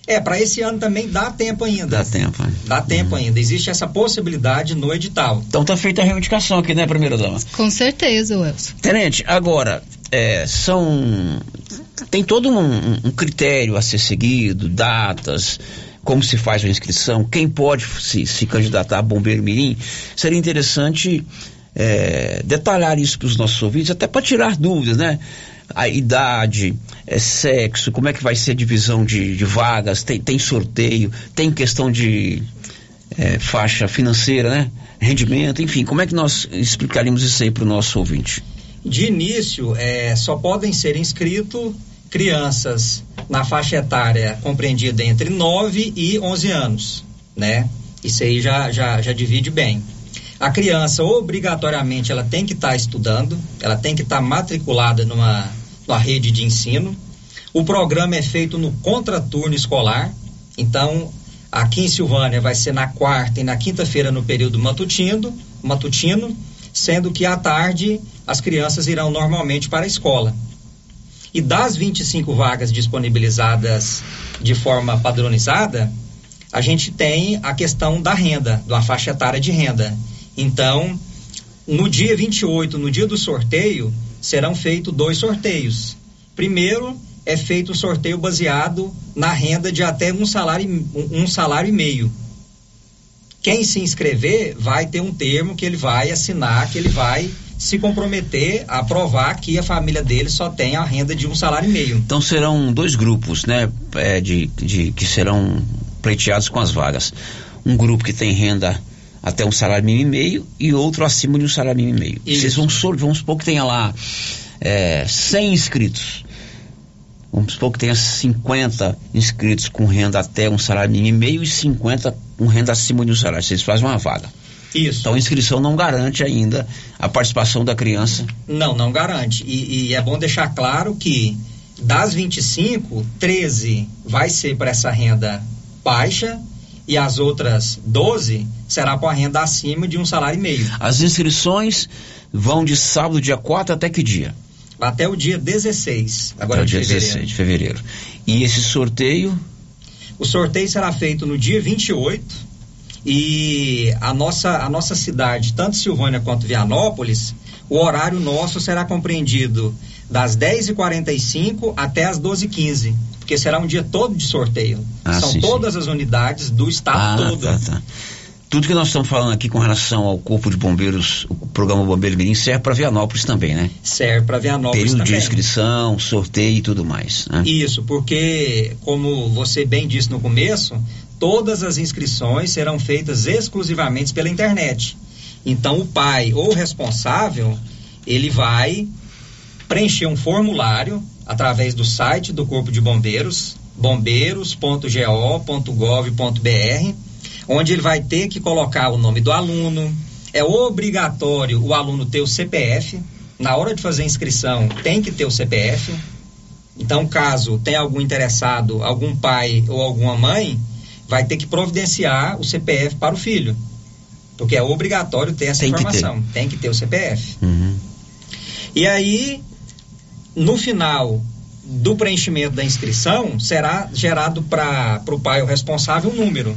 É, para esse ano também dá tempo ainda. Dá tempo, né? Dá tempo ainda. Existe essa possibilidade no edital. Então tá feita a reivindicação aqui, né, primeira-dama? Com certeza, Welson. Tenente, agora, é, são. Tem todo um, um- um critério a ser seguido, datas, como se faz a inscrição, quem pode se, se candidatar a bombeiro mirim. Seria interessante é, detalhar isso para os nossos ouvintes, até para tirar dúvidas, né? A idade, é, sexo, como é que vai ser a divisão de, de vagas, tem, tem sorteio, tem questão de é, faixa financeira, né? Rendimento, enfim, como é que nós explicaríamos isso aí para o nosso ouvinte? De início, é, só podem ser inscritos crianças na faixa etária compreendida entre 9 e 11 anos, né? Isso aí já, já, já divide bem. A criança, obrigatoriamente, ela tem que estar estudando, ela tem que estar matriculada numa, numa rede de ensino. O programa é feito no contraturno escolar, então aqui em Silvânia vai ser na quarta e na quinta-feira no período matutino, matutino, sendo que à tarde as crianças irão normalmente para a escola. E das 25 vagas disponibilizadas de forma padronizada, a gente tem a questão da renda, da faixa etária de renda. Então, no dia 28, no dia do sorteio, serão feitos dois sorteios. Primeiro, é feito o sorteio baseado na renda de até um salário, um salário e meio. Quem se inscrever vai ter um termo que ele vai assinar, que ele vai se comprometer a provar que a família dele só tem a renda de um salário e meio. Então serão dois grupos, né? é, de, de- que serão pleiteados com as vagas. Um grupo que tem renda até um salário mínimo e meio e outro acima de um salário mínimo e meio. Isso. Vocês vão, sor- vamos supor que tenha lá é, 100 inscritos. Vamos supor que tenha 50 inscritos com renda até um salário mínimo e meio e 50 com renda acima de um salário. Vocês fazem uma vaga. Isso. Então a inscrição não garante ainda a participação da criança. Não, não garante. E, e é bom deixar claro que das 25, 13 vai ser para essa renda baixa e as outras 12 será para a renda acima de um salário e meio. As inscrições vão de sábado, dia 4 até que dia? Até o dia 16, agora até o de dia fevereiro. 16 de fevereiro. E esse sorteio O sorteio será feito no dia 28 e a nossa, a nossa cidade, tanto Silvânia quanto Vianópolis, o horário nosso será compreendido das 10h45 até as 12h15, porque será um dia todo de sorteio. Ah, São sim, todas as unidades do estado Ah, todo. tá, tá. Tudo que nós estamos falando aqui com relação ao Corpo de Bombeiros, o programa Bombeiro Mirim, serve para Vianópolis também, né? Serve para Vianópolis Período de também. inscrição, sorteio e tudo mais. Né? Isso, porque, como você bem disse no começo, todas as inscrições serão feitas exclusivamente pela internet. Então, o pai ou o responsável, ele vai preencher um formulário através do site do Corpo de Bombeiros, bombeiros.go.gov.br, onde ele vai ter que colocar o nome do aluno. É obrigatório o aluno ter o CPF. Na hora de fazer a inscrição, tem que ter o CPF. Então, caso tenha algum interessado, algum pai ou alguma mãe, vai ter que providenciar o CPF para o filho. Porque é obrigatório ter essa Tem que ter. informação. Tem que ter o CPF. Uhum. E aí, no final do preenchimento da inscrição, será gerado para o pai ou responsável um número.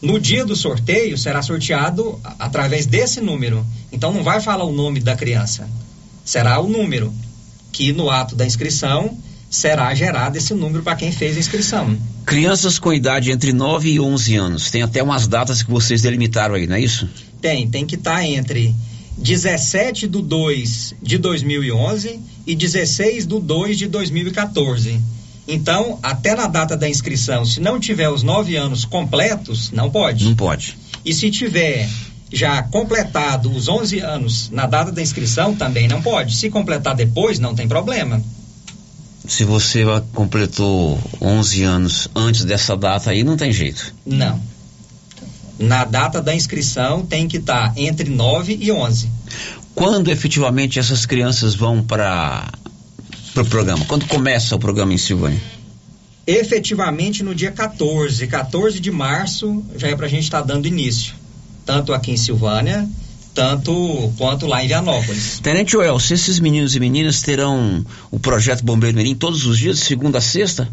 No dia do sorteio, será sorteado através desse número. Então, não vai falar o nome da criança. Será o número. Que no ato da inscrição será gerado esse número para quem fez a inscrição. Crianças com idade entre 9 e 11 anos. Tem até umas datas que vocês delimitaram aí, não é isso? Tem, tem que estar entre 17 de 2 de 2011 e 16 de 2 de 2014. Então, até na data da inscrição, se não tiver os 9 anos completos, não pode. Não pode. E se tiver já completado os 11 anos na data da inscrição, também não pode. Se completar depois, não tem problema. Se você completou 11 anos antes dessa data aí, não tem jeito. Não. Na data da inscrição tem que estar entre 9 e 11. Quando efetivamente essas crianças vão para o pro programa? Quando começa o programa em Silvânia? efetivamente no dia 14, 14 de março, já é pra gente estar dando início. Tanto aqui em Silvânia, tanto quanto lá em Vianópolis. Tenente Well, se esses meninos e meninas terão o projeto Bombeiro Mirim todos os dias, segunda a sexta?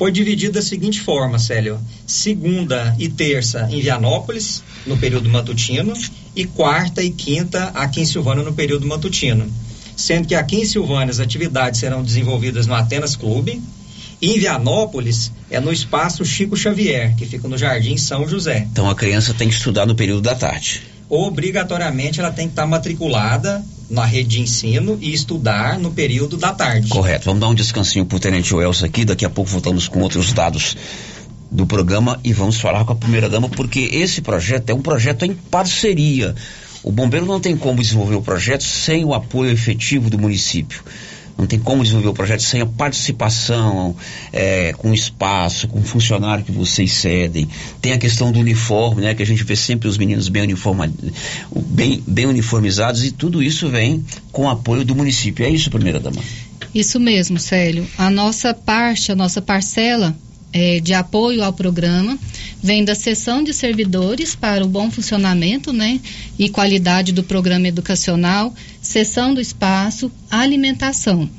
Foi dividido da seguinte forma, Célio: segunda e terça em Vianópolis, no período matutino, e quarta e quinta aqui em Silvânia, no período matutino. Sendo que aqui em Silvânia as atividades serão desenvolvidas no Atenas Clube, e em Vianópolis é no espaço Chico Xavier, que fica no Jardim São José. Então a criança tem que estudar no período da tarde. Obrigatoriamente ela tem que estar matriculada na rede de ensino e estudar no período da tarde. Correto. Vamos dar um descansinho pro Tenente Wells aqui, daqui a pouco voltamos com outros dados do programa e vamos falar com a primeira dama, porque esse projeto é um projeto em parceria. O bombeiro não tem como desenvolver o projeto sem o apoio efetivo do município. Não tem como desenvolver o projeto sem a participação, é, com espaço, com funcionário que vocês cedem. Tem a questão do uniforme, né? Que a gente vê sempre os meninos bem, bem, bem uniformizados e tudo isso vem com apoio do município. É isso, primeira dama? Isso mesmo, Célio. A nossa parte, a nossa parcela é, de apoio ao programa vem da sessão de servidores para o bom funcionamento né, e qualidade do programa educacional, sessão do espaço, alimentação.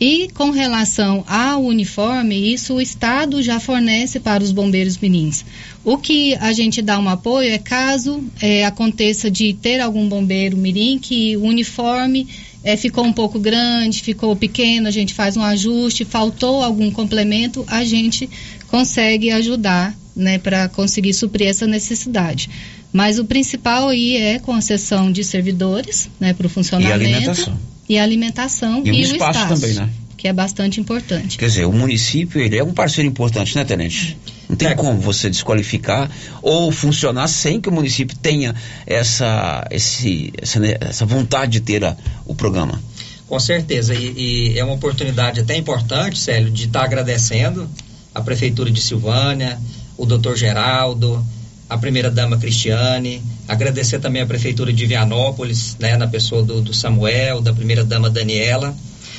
E com relação ao uniforme, isso o Estado já fornece para os bombeiros mirins. O que a gente dá um apoio é caso é, aconteça de ter algum bombeiro mirim que o uniforme é, ficou um pouco grande, ficou pequeno, a gente faz um ajuste, faltou algum complemento, a gente consegue ajudar né, para conseguir suprir essa necessidade. Mas o principal aí é sessão de servidores né, para o funcionamento. E alimentação. E alimentação E e, o o espaço espaço, também, né? que é bastante importante. Quer dizer, o município ele é um parceiro importante, né, Tenente? Não tem como você desqualificar ou funcionar sem que o município tenha essa, esse, essa, né, essa vontade de ter a- o programa. Com certeza, e, e é uma oportunidade até importante, Célio, de estar agradecendo a Prefeitura de Silvânia, o doutor Geraldo, a primeira-dama Cristiane, agradecer também a Prefeitura de Vianópolis, né, na pessoa do, do Samuel, da primeira-dama Daniela,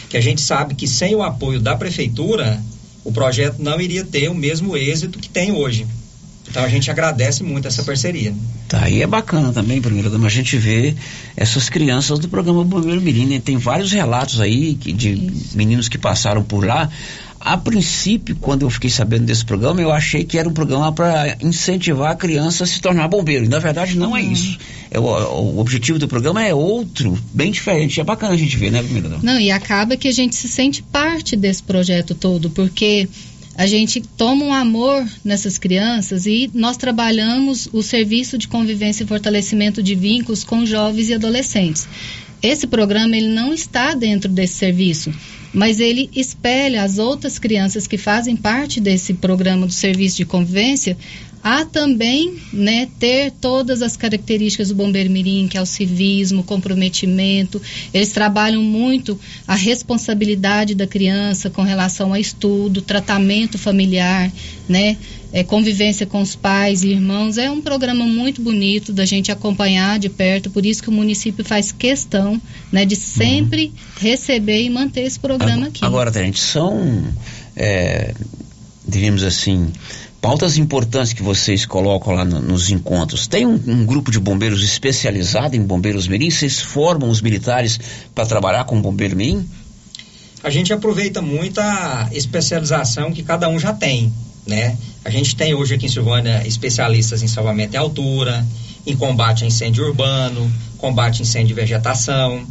que a gente sabe que sem o apoio da Prefeitura, o projeto não iria ter o mesmo êxito que tem hoje. Então a gente agradece muito essa parceria. Tá, aí é bacana também, primeira dama, a gente vê essas crianças do programa Bombeiro Mirim, né? Tem vários relatos aí que, de meninos que passaram por lá. A princípio, quando eu fiquei sabendo desse programa, eu achei que era um programa para incentivar a criança a se tornar bombeiro. E na verdade não é isso. É, o, o objetivo do programa é outro, bem diferente. É bacana a gente ver, né, dama? Não, e acaba que a gente se sente parte desse projeto todo, porque a gente toma um amor nessas crianças e nós trabalhamos o serviço de convivência e fortalecimento de vínculos com jovens e adolescentes. Esse programa ele não está dentro desse serviço, mas ele espelha as outras crianças que fazem parte desse programa do serviço de convivência a também né, ter todas as características do Bombeiro Mirim, que é o civismo, comprometimento. Eles trabalham muito a responsabilidade da criança com relação a estudo, tratamento familiar, né? É, convivência com os pais e irmãos. É um programa muito bonito da gente acompanhar de perto, por isso que o município faz questão né, de sempre receber e manter esse programa aqui. Agora, gente, são, é, diríamos assim, pautas importantes que vocês colocam lá no- nos encontros. Tem um, um grupo de bombeiros especializado em bombeiros mirim? Vocês formam os militares para trabalhar com bombeiro mirim? a gente aproveita muito a especialização que cada um já tem, né? A gente tem hoje aqui em Silvânia especialistas em salvamento em altura, em combate a incêndio urbano, combate a incêndio de vegetação.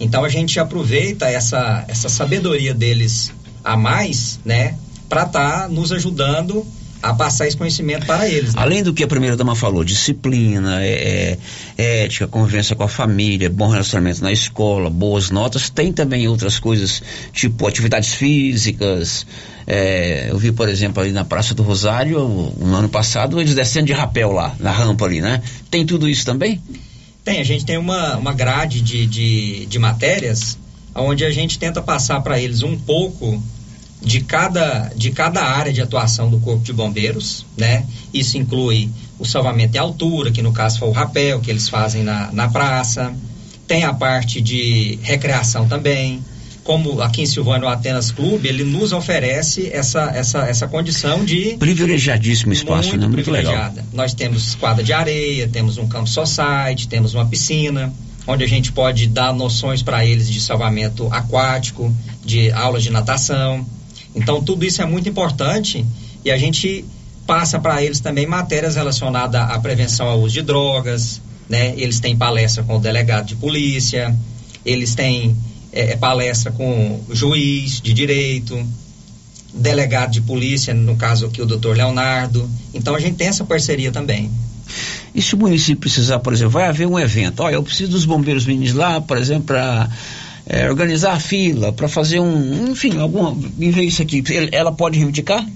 Então a gente aproveita essa, essa sabedoria deles a mais, né? Para estar nos ajudando a passar esse conhecimento para eles. né? Além do que a primeira dama falou, disciplina, é, é, ética, convivência com a família, bom relacionamento na escola, boas notas, tem também outras coisas, tipo atividades físicas. é, eu vi, por exemplo, ali na Praça do Rosário, no ano passado, eles descendo de rapel lá, na rampa ali, né? Tem tudo isso também? Tem, a gente tem uma, uma grade de, de, de matérias onde a gente tenta passar para eles um pouco de cada, de cada área de atuação do Corpo de Bombeiros, né? Isso inclui o salvamento em altura, que no caso foi o rapel, que eles fazem na, na praça. Tem a parte de recreação também. Como aqui em Silvânia o Atenas Clube, ele nos oferece essa, essa, essa condição de Privilegiadíssimo espaço, né? Muito legal. privilegiada. Nós temos quadra de areia, temos um campo society, temos uma piscina, onde a gente pode dar noções para eles de salvamento aquático, de aulas de natação. Então, tudo isso é muito importante e a gente passa para eles também matérias relacionadas à prevenção ao uso de drogas, né? Eles têm palestra com o delegado de polícia, eles têm eh, palestra com o juiz de direito, delegado de polícia, no caso aqui o doutor Leonardo. Então a gente tem essa parceria também. E se o município precisar, por exemplo, vai haver um evento, olha, eu preciso dos bombeiros meninos lá, por exemplo, para organizar a fila, para fazer um, enfim, alguma, me vê isso aqui, ela pode reivindicar?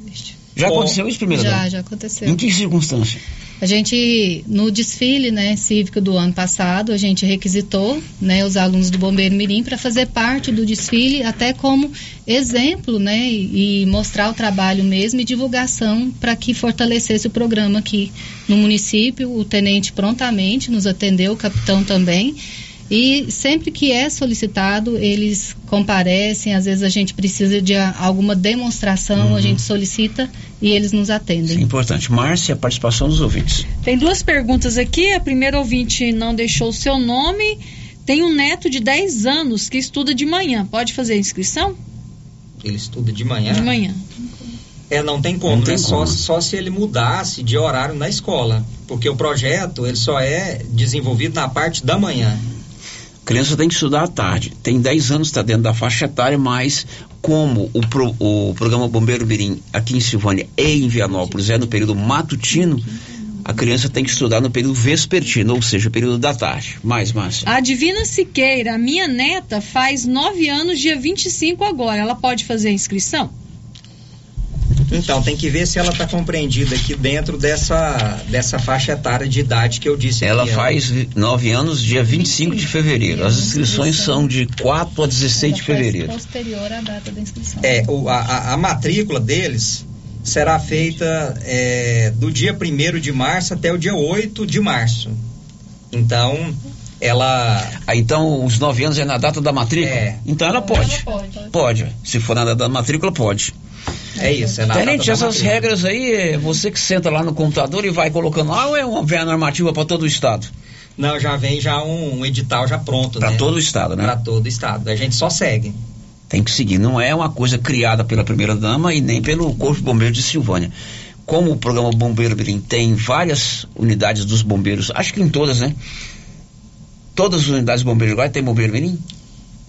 Já Bom, aconteceu isso primeiro? Já, já aconteceu. Em que circunstância? A gente, no desfile né, cívico do ano passado, a gente requisitou né, os alunos do Bombeiro Mirim para fazer parte do desfile, até como exemplo, né, e, e mostrar o trabalho mesmo e divulgação para que fortalecesse o programa aqui no município. O tenente prontamente nos atendeu, o capitão também. E sempre que é solicitado, eles comparecem. Às vezes a gente precisa de alguma demonstração, Uhum. a gente solicita e eles nos atendem. É importante. Márcia, a participação dos ouvintes. Tem duas perguntas aqui. A primeira ouvinte não deixou o seu nome. Tem um neto de 10 anos que estuda de manhã. Pode fazer a inscrição? Ele estuda de manhã. De manhã. É, não tem como, Não tem né? Só, como. só se ele mudasse de horário na escola. Porque o projeto, ele só é desenvolvido na parte da manhã. Criança tem que estudar à tarde. Tem 10 anos, está dentro da faixa etária, mas como o, pro- o programa Bombeiro Mirim aqui em Silvânia e em Vianópolis é no período matutino, a criança tem que estudar no período vespertino, ou seja, período da tarde. Mais, Márcia. A Divina Siqueira, a minha neta, faz nove anos, dia 25 agora. Ela pode fazer a inscrição? Então, tem que ver se ela está compreendida aqui dentro dessa, dessa faixa etária de idade que eu disse Ela aqui. ó. faz 9 anos, dia 25 de fevereiro. As inscrições são de 4 a 16 de fevereiro. Posterior à data da inscrição. É, o- a, a- matrícula deles será feita é, do dia 1 de março até o dia 8 de março. Então, ela. Ah, então, os 9 anos é na data da matrícula? É. Então ela pode. Pode. Se for na data da matrícula, pode. É isso, é na Tenente, da essas regras aí, é você que senta lá no computador e vai colocando, ah, ou é uma velha normativa para todo o estado? Não, já vem já um, um edital já pronto, Para né? todo o estado, né? Para todo o estado. A gente só segue. Tem que seguir. Não é uma coisa criada pela primeira dama e nem pelo Corpo de Bombeiros de Silvânia. Como o programa Bombeiro Mirim tem várias unidades dos bombeiros, acho que em todas, né? Todas as unidades de bombeiros agora tem bombeiro mirim?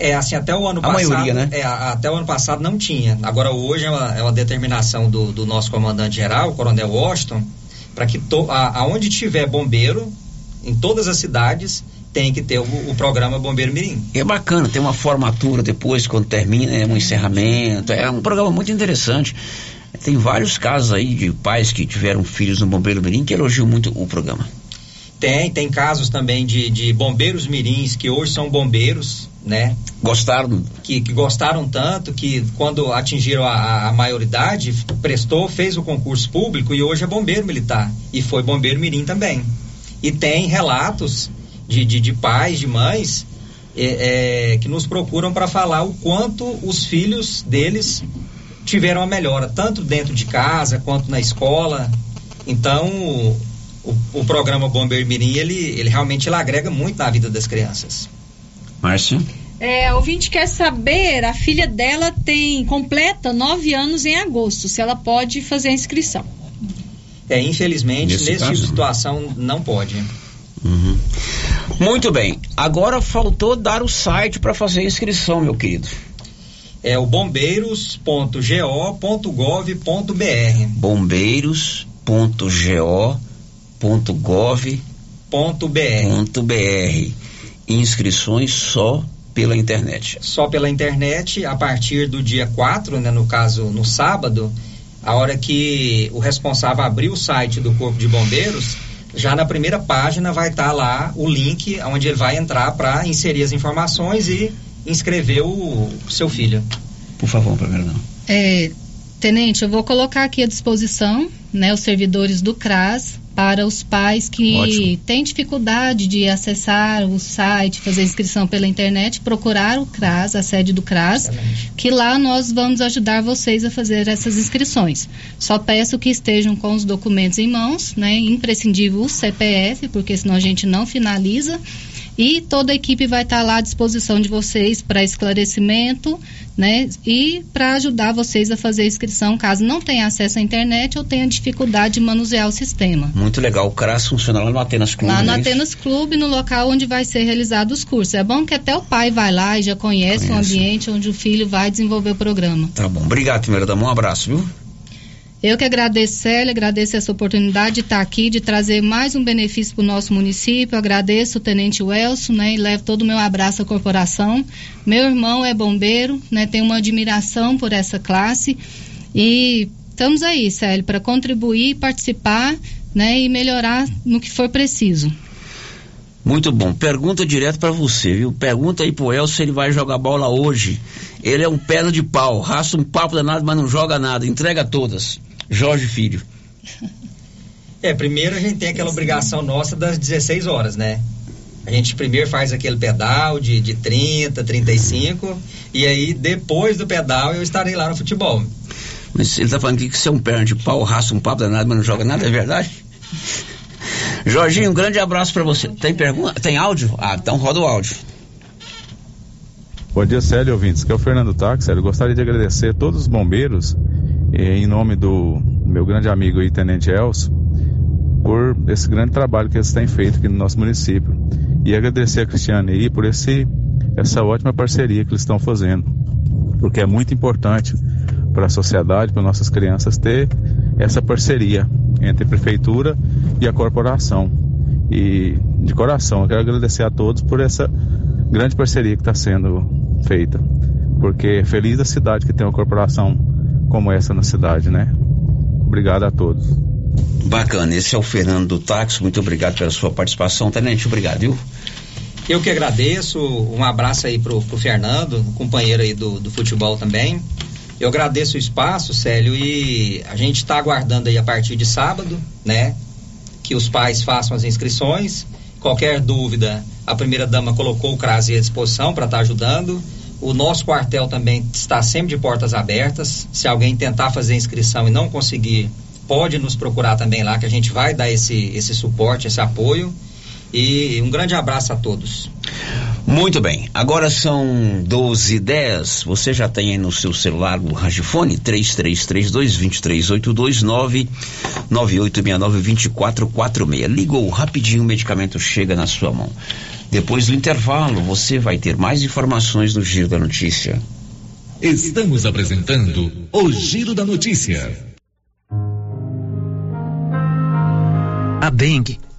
É, assim, até o ano A passado. maioria, né? É, até o ano passado não tinha. Agora hoje é uma, é uma determinação do, do nosso comandante geral, o Coronel Washington, para que to, a, aonde tiver bombeiro, em todas as cidades, tem que ter o, o programa Bombeiro Mirim. É bacana, tem uma formatura depois, quando termina, é um encerramento. É um programa muito interessante. Tem vários casos aí de pais que tiveram filhos no Bombeiro Mirim que elogiam muito o programa. Tem, tem casos também de, de bombeiros mirins que hoje são bombeiros, né? Gostaram? Que, que gostaram tanto que quando atingiram a, a, maioridade, prestou, fez o concurso público e hoje é bombeiro militar. E foi bombeiro mirim também. E tem relatos de, de, de pais, de mães, é, é, que nos procuram para falar o quanto os filhos deles tiveram a melhora, tanto dentro de casa quanto na escola. Então, o, o, o programa Bombeiro Mirim, ele, ele realmente ele agrega muito na vida das crianças. Márcia? É, a ouvinte quer saber, a filha dela tem, completa nove anos em agosto, se ela pode fazer a inscrição. É, infelizmente, Nesse nesse, caso, tipo de situação não pode. Uhum. Muito bem. Agora faltou dar o site para fazer a inscrição, meu querido. É o bombeiros.go.gov.br. bombeiros.go.gov.br. Inscrições só pela internet. Só pela internet, a partir do dia 4, né, no caso, no sábado, a hora que o responsável abrir o site do Corpo de Bombeiros, já na primeira página vai estar lá o link onde ele vai entrar para inserir as informações e inscrever o, o seu filho. Por favor, primeiro não. É, tenente, eu vou colocar aqui à disposição, né, os servidores do CRAS para os pais que Ótimo. têm dificuldade de acessar o site, fazer inscrição pela internet, procurar o CRAS, a sede do CRAS, que lá nós vamos ajudar vocês a fazer essas inscrições. Só peço que estejam com os documentos em mãos, né, imprescindível o CPF, porque senão a gente não finaliza. E toda a equipe vai estar lá à disposição de vocês para esclarecimento, né? E para ajudar vocês a fazer a inscrição, caso não tenha acesso à internet ou tenha dificuldade de manusear o sistema. Muito legal. O CRAS funciona lá no Atenas Clube. Lá no é isso? Atenas Clube, no local onde vai ser realizado os cursos. É bom que até o pai vai lá e já conhece, o Conhece. ambiente onde o filho vai desenvolver o programa. Tá bom. Obrigado, primeira dama. Um abraço, viu? Eu que agradeço, Célia, agradeço essa oportunidade de estar aqui, de trazer mais um benefício para o nosso município. Agradeço o Tenente Welson, né, e levo todo o meu abraço à corporação. Meu irmão é bombeiro, né, tenho uma admiração por essa classe e estamos aí, Célia, para contribuir, participar, né, e melhorar no que for preciso. Muito bom. Pergunta direto pra você, viu? Pergunta aí pro Elcio se ele vai jogar bola hoje. Ele é um pedra de pau, raça um papo danado, mas não joga nada. Entrega todas. Jorge Filho. É, primeiro a gente tem aquela obrigação nossa das 16 horas, né? A gente primeiro faz aquele pedal de, de 30, 35, e aí depois do pedal eu estarei lá no futebol. Mas ele tá falando aqui que você é um perna de pau, raça um papo danado, mas não joga nada, é verdade? Jorginho, um grande abraço pra você. Tem pergunta? Tem áudio? Ah, então roda o áudio. Bom dia, Célio ouvintes. Que é o Fernando Táxi. Célio, gostaria de agradecer a todos os bombeiros, eh, em nome do meu grande amigo aí, Tenente Elcio, por esse grande trabalho que eles têm feito aqui no nosso município. E agradecer a Cristiane aí por esse, essa ótima parceria que eles estão fazendo. Porque é muito importante para a sociedade, para nossas crianças, ter essa parceria entre a prefeitura e a corporação. E de coração, eu quero agradecer a todos por essa grande parceria que está sendo feita. Porque feliz da cidade que tem uma corporação como essa na cidade, né? Obrigado a todos. Bacana, esse é o Fernando do Táxi, muito obrigado pela sua participação, Tenente, obrigado, viu? Eu que agradeço, um abraço aí pro, pro Fernando, companheiro aí do, do futebol também. Eu agradeço o espaço, Célio, e a gente está aguardando aí a partir de sábado, né? Que os pais façam as inscrições. Qualquer dúvida, a primeira dama colocou o CRASE à disposição para estar ajudando. O nosso quartel também está sempre de portas abertas. Se alguém tentar fazer inscrição e não conseguir, pode nos procurar também lá, que a gente vai dar esse, esse suporte, esse apoio. E um grande abraço a todos. Muito bem, agora são 12 e 10 Você já tem aí no seu celular o Ragifone 3332-2382 99869-2446. Ligou rapidinho, o medicamento chega na sua mão. Depois do intervalo, você vai ter mais informações no Giro da Notícia. Estamos apresentando o Giro da Notícia. A dengue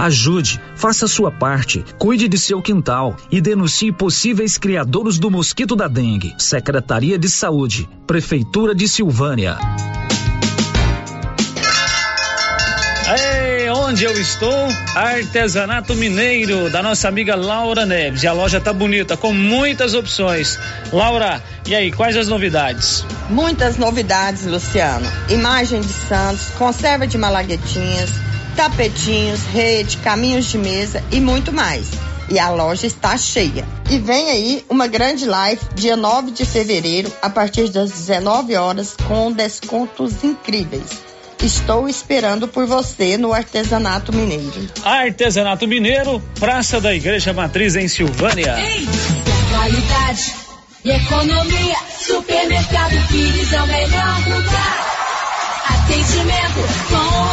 Ajude, faça sua parte, cuide de seu quintal e denuncie possíveis criadores do mosquito da dengue. Secretaria de Saúde, Prefeitura de Silvânia. Ei, onde eu estou? Artesanato Mineiro, da nossa amiga Laura Neves. E a loja tá bonita, com muitas opções. Laura, e aí, quais as novidades? Muitas novidades, Luciano. Imagem de santos, conserva de malaguetinhas, tapetinhos, rede, caminhos de mesa e muito mais. E a loja está cheia. E vem aí uma grande live dia 9 de fevereiro, a partir das 19 horas, com descontos incríveis. Estou esperando por você no Artesanato Mineiro. Artesanato Mineiro, Praça da Igreja Matriz em Silvânia. Qualidade e economia. Supermercado Pires é o melhor lugar. Atendimento com.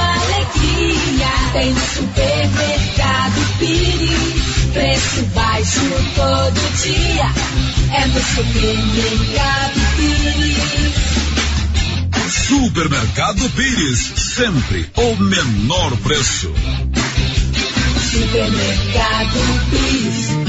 Tem supermercado Pires. Preço baixo todo dia. É no supermercado Pires. Supermercado Pires, sempre o menor preço. Supermercado Pires.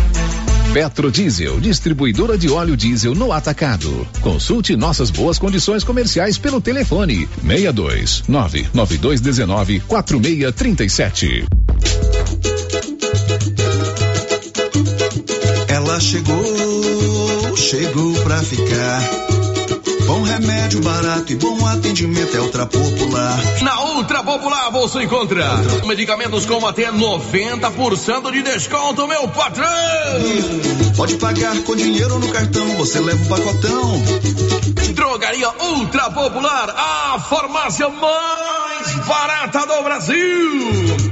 Petrodiesel, distribuidora de óleo diesel no atacado. Consulte nossas boas condições comerciais pelo telefone 62 99219 4637. Ela chegou, chegou pra ficar. Bom remédio barato e bom atendimento é Ultra Popular. Na Ultra Popular você encontra Ultra. medicamentos com até 90% de desconto, meu patrão! Pode pagar com dinheiro no cartão, você leva o pacotão. Drogaria Ultra Popular, a farmácia mais barata do Brasil.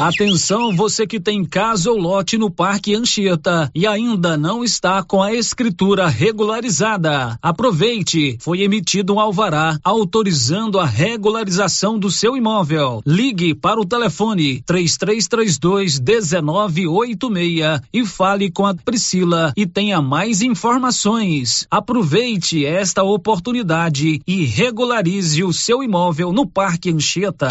Atenção, você que tem casa ou lote no Parque Anchieta e ainda não está com a escritura regularizada. Aproveite, foi emitido um alvará autorizando a regularização do seu imóvel. Ligue para o telefone 3332 1986 e fale com a Priscila e tenha mais informações. Aproveite esta oportunidade e regularize o seu imóvel no Parque Anchieta.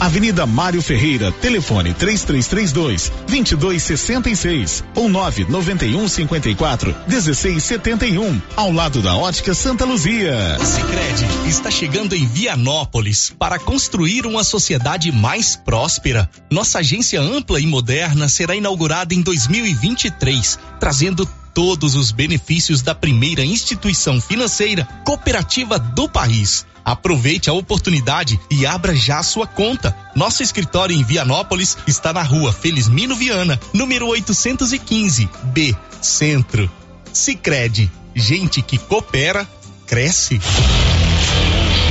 Avenida Mário Ferreira, telefone 3332 2266 ou 991 54 1671, ao lado da Ótica Santa Luzia. O está chegando em Vianópolis para construir uma sociedade mais próspera. Nossa agência ampla e moderna será inaugurada em 2023, trazendo todos os benefícios da primeira instituição financeira cooperativa do país. Aproveite a oportunidade e abra já sua conta. Nosso escritório em Vianópolis está na rua Felizmino Viana, número 815, B, Centro. Sicredi, gente que coopera, cresce.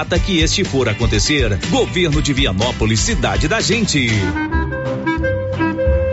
data que este for acontecer. Governo de Vianópolis, cidade da gente.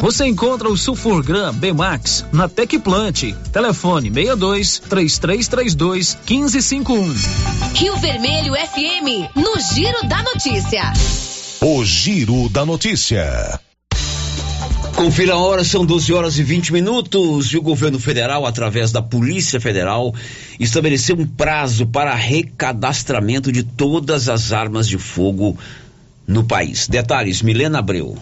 Você encontra o Sulfurgram Bemax na Tecplant. Telefone 62 3332 1551. Rio Vermelho FM, no Giro da Notícia. O Giro da Notícia. Confira a hora, são 12 horas e 20 minutos. E o governo federal, através da Polícia Federal, estabeleceu um prazo para recadastramento de todas as armas de fogo no país. Detalhes, Milena Abreu.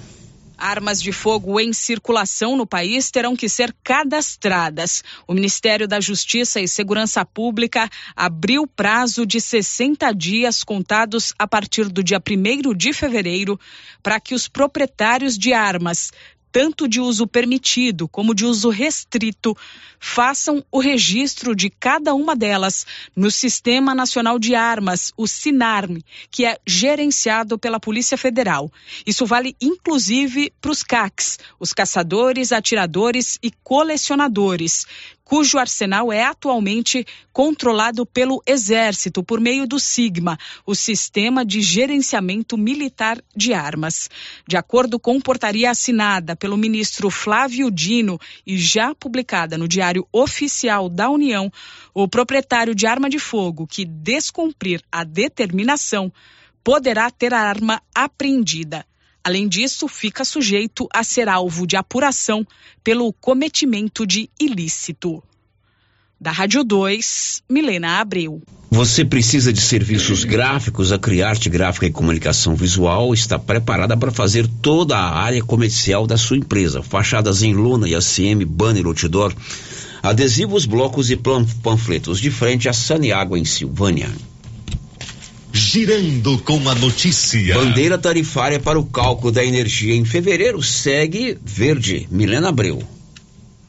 Armas de fogo em circulação no país terão que ser cadastradas. O Ministério da Justiça e Segurança Pública abriu prazo de 60 dias contados a partir do dia 1 de fevereiro para que os proprietários de armas tanto de uso permitido como de uso restrito, façam o registro de cada uma delas no Sistema Nacional de Armas, o SINARM, que é gerenciado pela Polícia Federal. Isso vale inclusive para os CACs, os caçadores, atiradores e colecionadores, cujo arsenal é atualmente controlado pelo Exército por meio do SIGMA, o Sistema de Gerenciamento Militar de Armas. De acordo com portaria assinada pelo ministro Flávio Dino e já publicada no Diário Oficial da União, o proprietário de arma de fogo que descumprir a determinação poderá ter a arma apreendida. Além disso, fica sujeito a ser alvo de apuração pelo cometimento de ilícito. Da Rádio 2, Milena Abreu. Você precisa de serviços gráficos? A Criarte Gráfica e Comunicação Visual está preparada para fazer toda a área comercial da sua empresa. Fachadas em lona e ACM, banner, outdoor, adesivos, blocos e panfletos de frente a Saniágua, em Silvânia. Girando com a notícia. Bandeira tarifária para o cálculo da energia em fevereiro segue verde. Milena Abreu.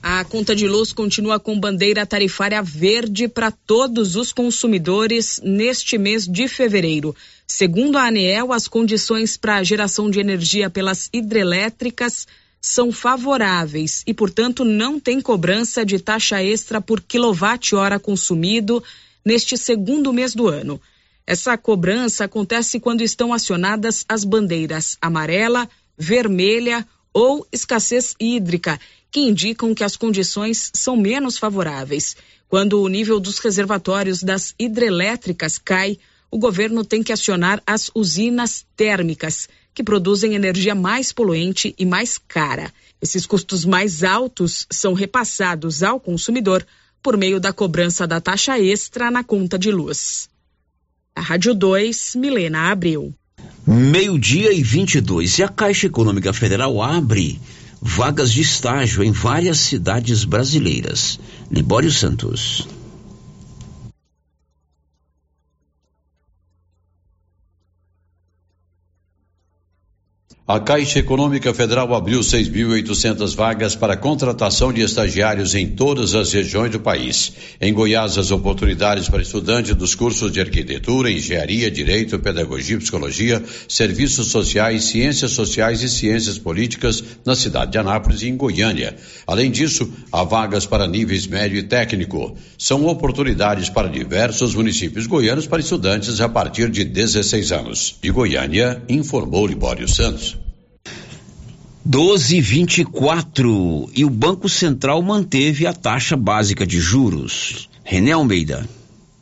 A conta de luz continua com bandeira tarifária verde para todos os consumidores neste mês de fevereiro. Segundo a ANEEL, as condições para a geração de energia pelas hidrelétricas são favoráveis e, portanto, não tem cobrança de taxa extra por quilowatt-hora consumido neste segundo mês do ano. Essa cobrança acontece quando estão acionadas as bandeiras amarela, vermelha ou escassez hídrica, que indicam que as condições são menos favoráveis. Quando o nível dos reservatórios das hidrelétricas cai, o governo tem que acionar as usinas térmicas, que produzem energia mais poluente e mais cara. Esses custos mais altos são repassados ao consumidor por meio da cobrança da taxa extra na conta de luz. A Rádio 2, Milena Abreu. Meio-dia e 22. E a Caixa Econômica Federal abre vagas de estágio em várias cidades brasileiras. Libório Santos. A Caixa Econômica Federal abriu 6.800 vagas para contratação de estagiários em todas as regiões do país. Em Goiás, as oportunidades para estudantes dos cursos de arquitetura, engenharia, direito, pedagogia, psicologia, serviços sociais, ciências sociais e ciências políticas na cidade de Anápolis e em Goiânia. Além disso, há vagas para níveis médio e técnico. São oportunidades para diversos municípios goianos para estudantes a partir de 16 anos. De Goiânia, informou Libório Santos. 12,24 e o Banco Central manteve a taxa básica de juros. René Almeida.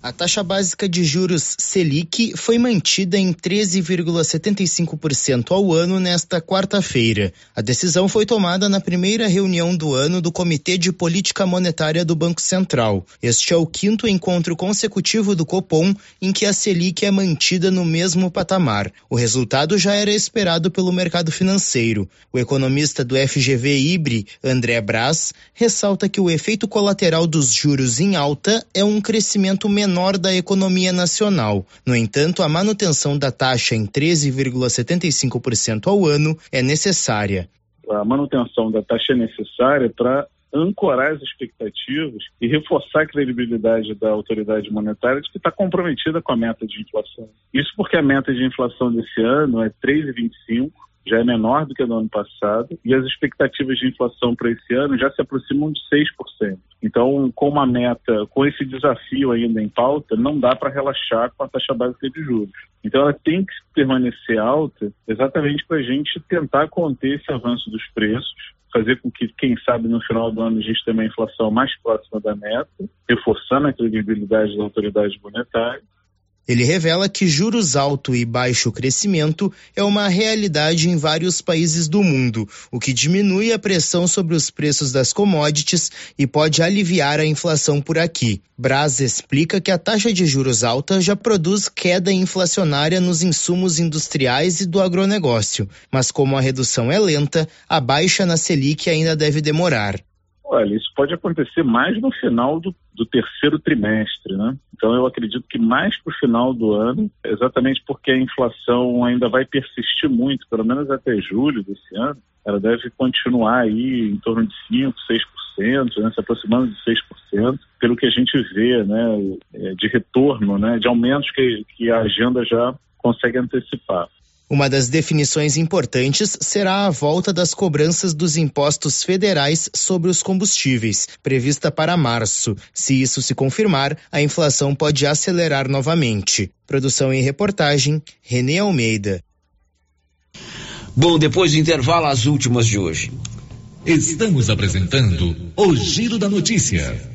A taxa básica de juros Selic foi mantida em 13,75% ao ano nesta quarta-feira. A decisão foi tomada na primeira reunião do ano do Comitê de Política Monetária do Banco Central. Este é o quinto encontro consecutivo do Copom em que a Selic é mantida no mesmo patamar. O resultado já era esperado pelo mercado financeiro. O economista do FGV Ibre, André Braz, ressalta que o efeito colateral dos juros em alta é um crescimento menor menor da economia nacional. No entanto, a manutenção da taxa em 13,75% ao ano é necessária. A manutenção da taxa é necessária para ancorar as expectativas e reforçar a credibilidade da autoridade monetária de que está comprometida com a meta de inflação. Isso porque a meta de inflação desse ano é 3,25 já é menor do que no ano passado e as expectativas de inflação para esse ano já se aproximam de 6%. Então, com uma meta, com esse desafio ainda em pauta, não dá para relaxar com a taxa básica de juros. Então, ela tem que permanecer alta exatamente para a gente tentar conter esse avanço dos preços, fazer com que, quem sabe, no final do ano a gente tenha uma inflação mais próxima da meta, reforçando a credibilidade da autoridade monetária ele revela que juros alto e baixo crescimento é uma realidade em vários países do mundo, o que diminui a pressão sobre os preços das commodities e pode aliviar a inflação por aqui. Braz explica que a taxa de juros alta já produz queda inflacionária nos insumos industriais e do agronegócio, mas como a redução é lenta, a baixa na Selic ainda deve demorar. Olha, isso pode acontecer mais no final do, do terceiro trimestre, né? Então eu acredito que mais para o final do ano, exatamente porque a inflação ainda vai persistir muito, pelo menos até julho desse ano, ela deve continuar aí em torno de 5%, 6%, né, se aproximando de 6%, pelo que a gente vê né, é, de retorno, né, de aumentos que, que a agenda já consegue antecipar. Uma das definições importantes será a volta das cobranças dos impostos federais sobre os combustíveis, prevista para março. Se isso se confirmar, a inflação pode acelerar novamente. Produção e reportagem, Renê Almeida. Bom, depois do intervalo, as últimas de hoje. Estamos apresentando o Giro da Notícia.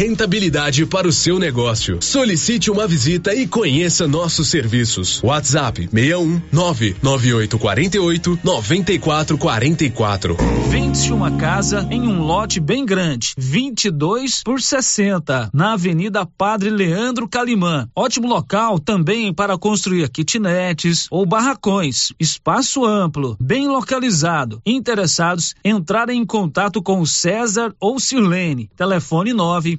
rentabilidade para o seu negócio. Solicite uma visita e conheça nossos serviços. WhatsApp 61 99848 9444. Vende-se uma casa em um lote bem grande, 22 por 60, na Avenida Padre Leandro Calimã. Ótimo local também para construir kitnets ou barracões. Espaço amplo, bem localizado. Interessados entrarem em contato com o César ou Sirlene. Telefone 9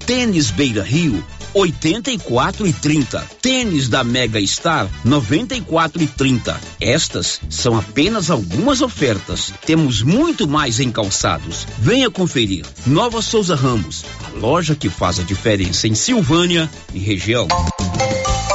Tênis Beira Rio, 84 e 30. Tênis da Mega Star, 94 e 30. Estas são apenas algumas ofertas. Temos muito mais em calçados. Venha conferir. Nova Souza Ramos, a loja que faz a diferença em Silvânia e região.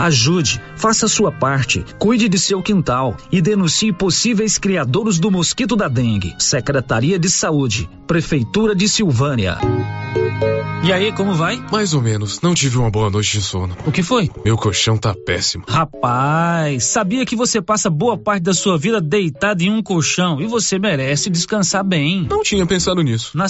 Ajude, faça sua parte, cuide de seu quintal e denuncie possíveis criadores do mosquito da dengue. Secretaria de Saúde, Prefeitura de Silvânia. E aí, como vai? Mais ou menos. Não tive uma boa noite de sono. O que foi? Meu colchão tá péssimo. Rapaz, sabia que você passa boa parte da sua vida deitado em um colchão e você merece descansar bem. Não tinha pensado nisso. Na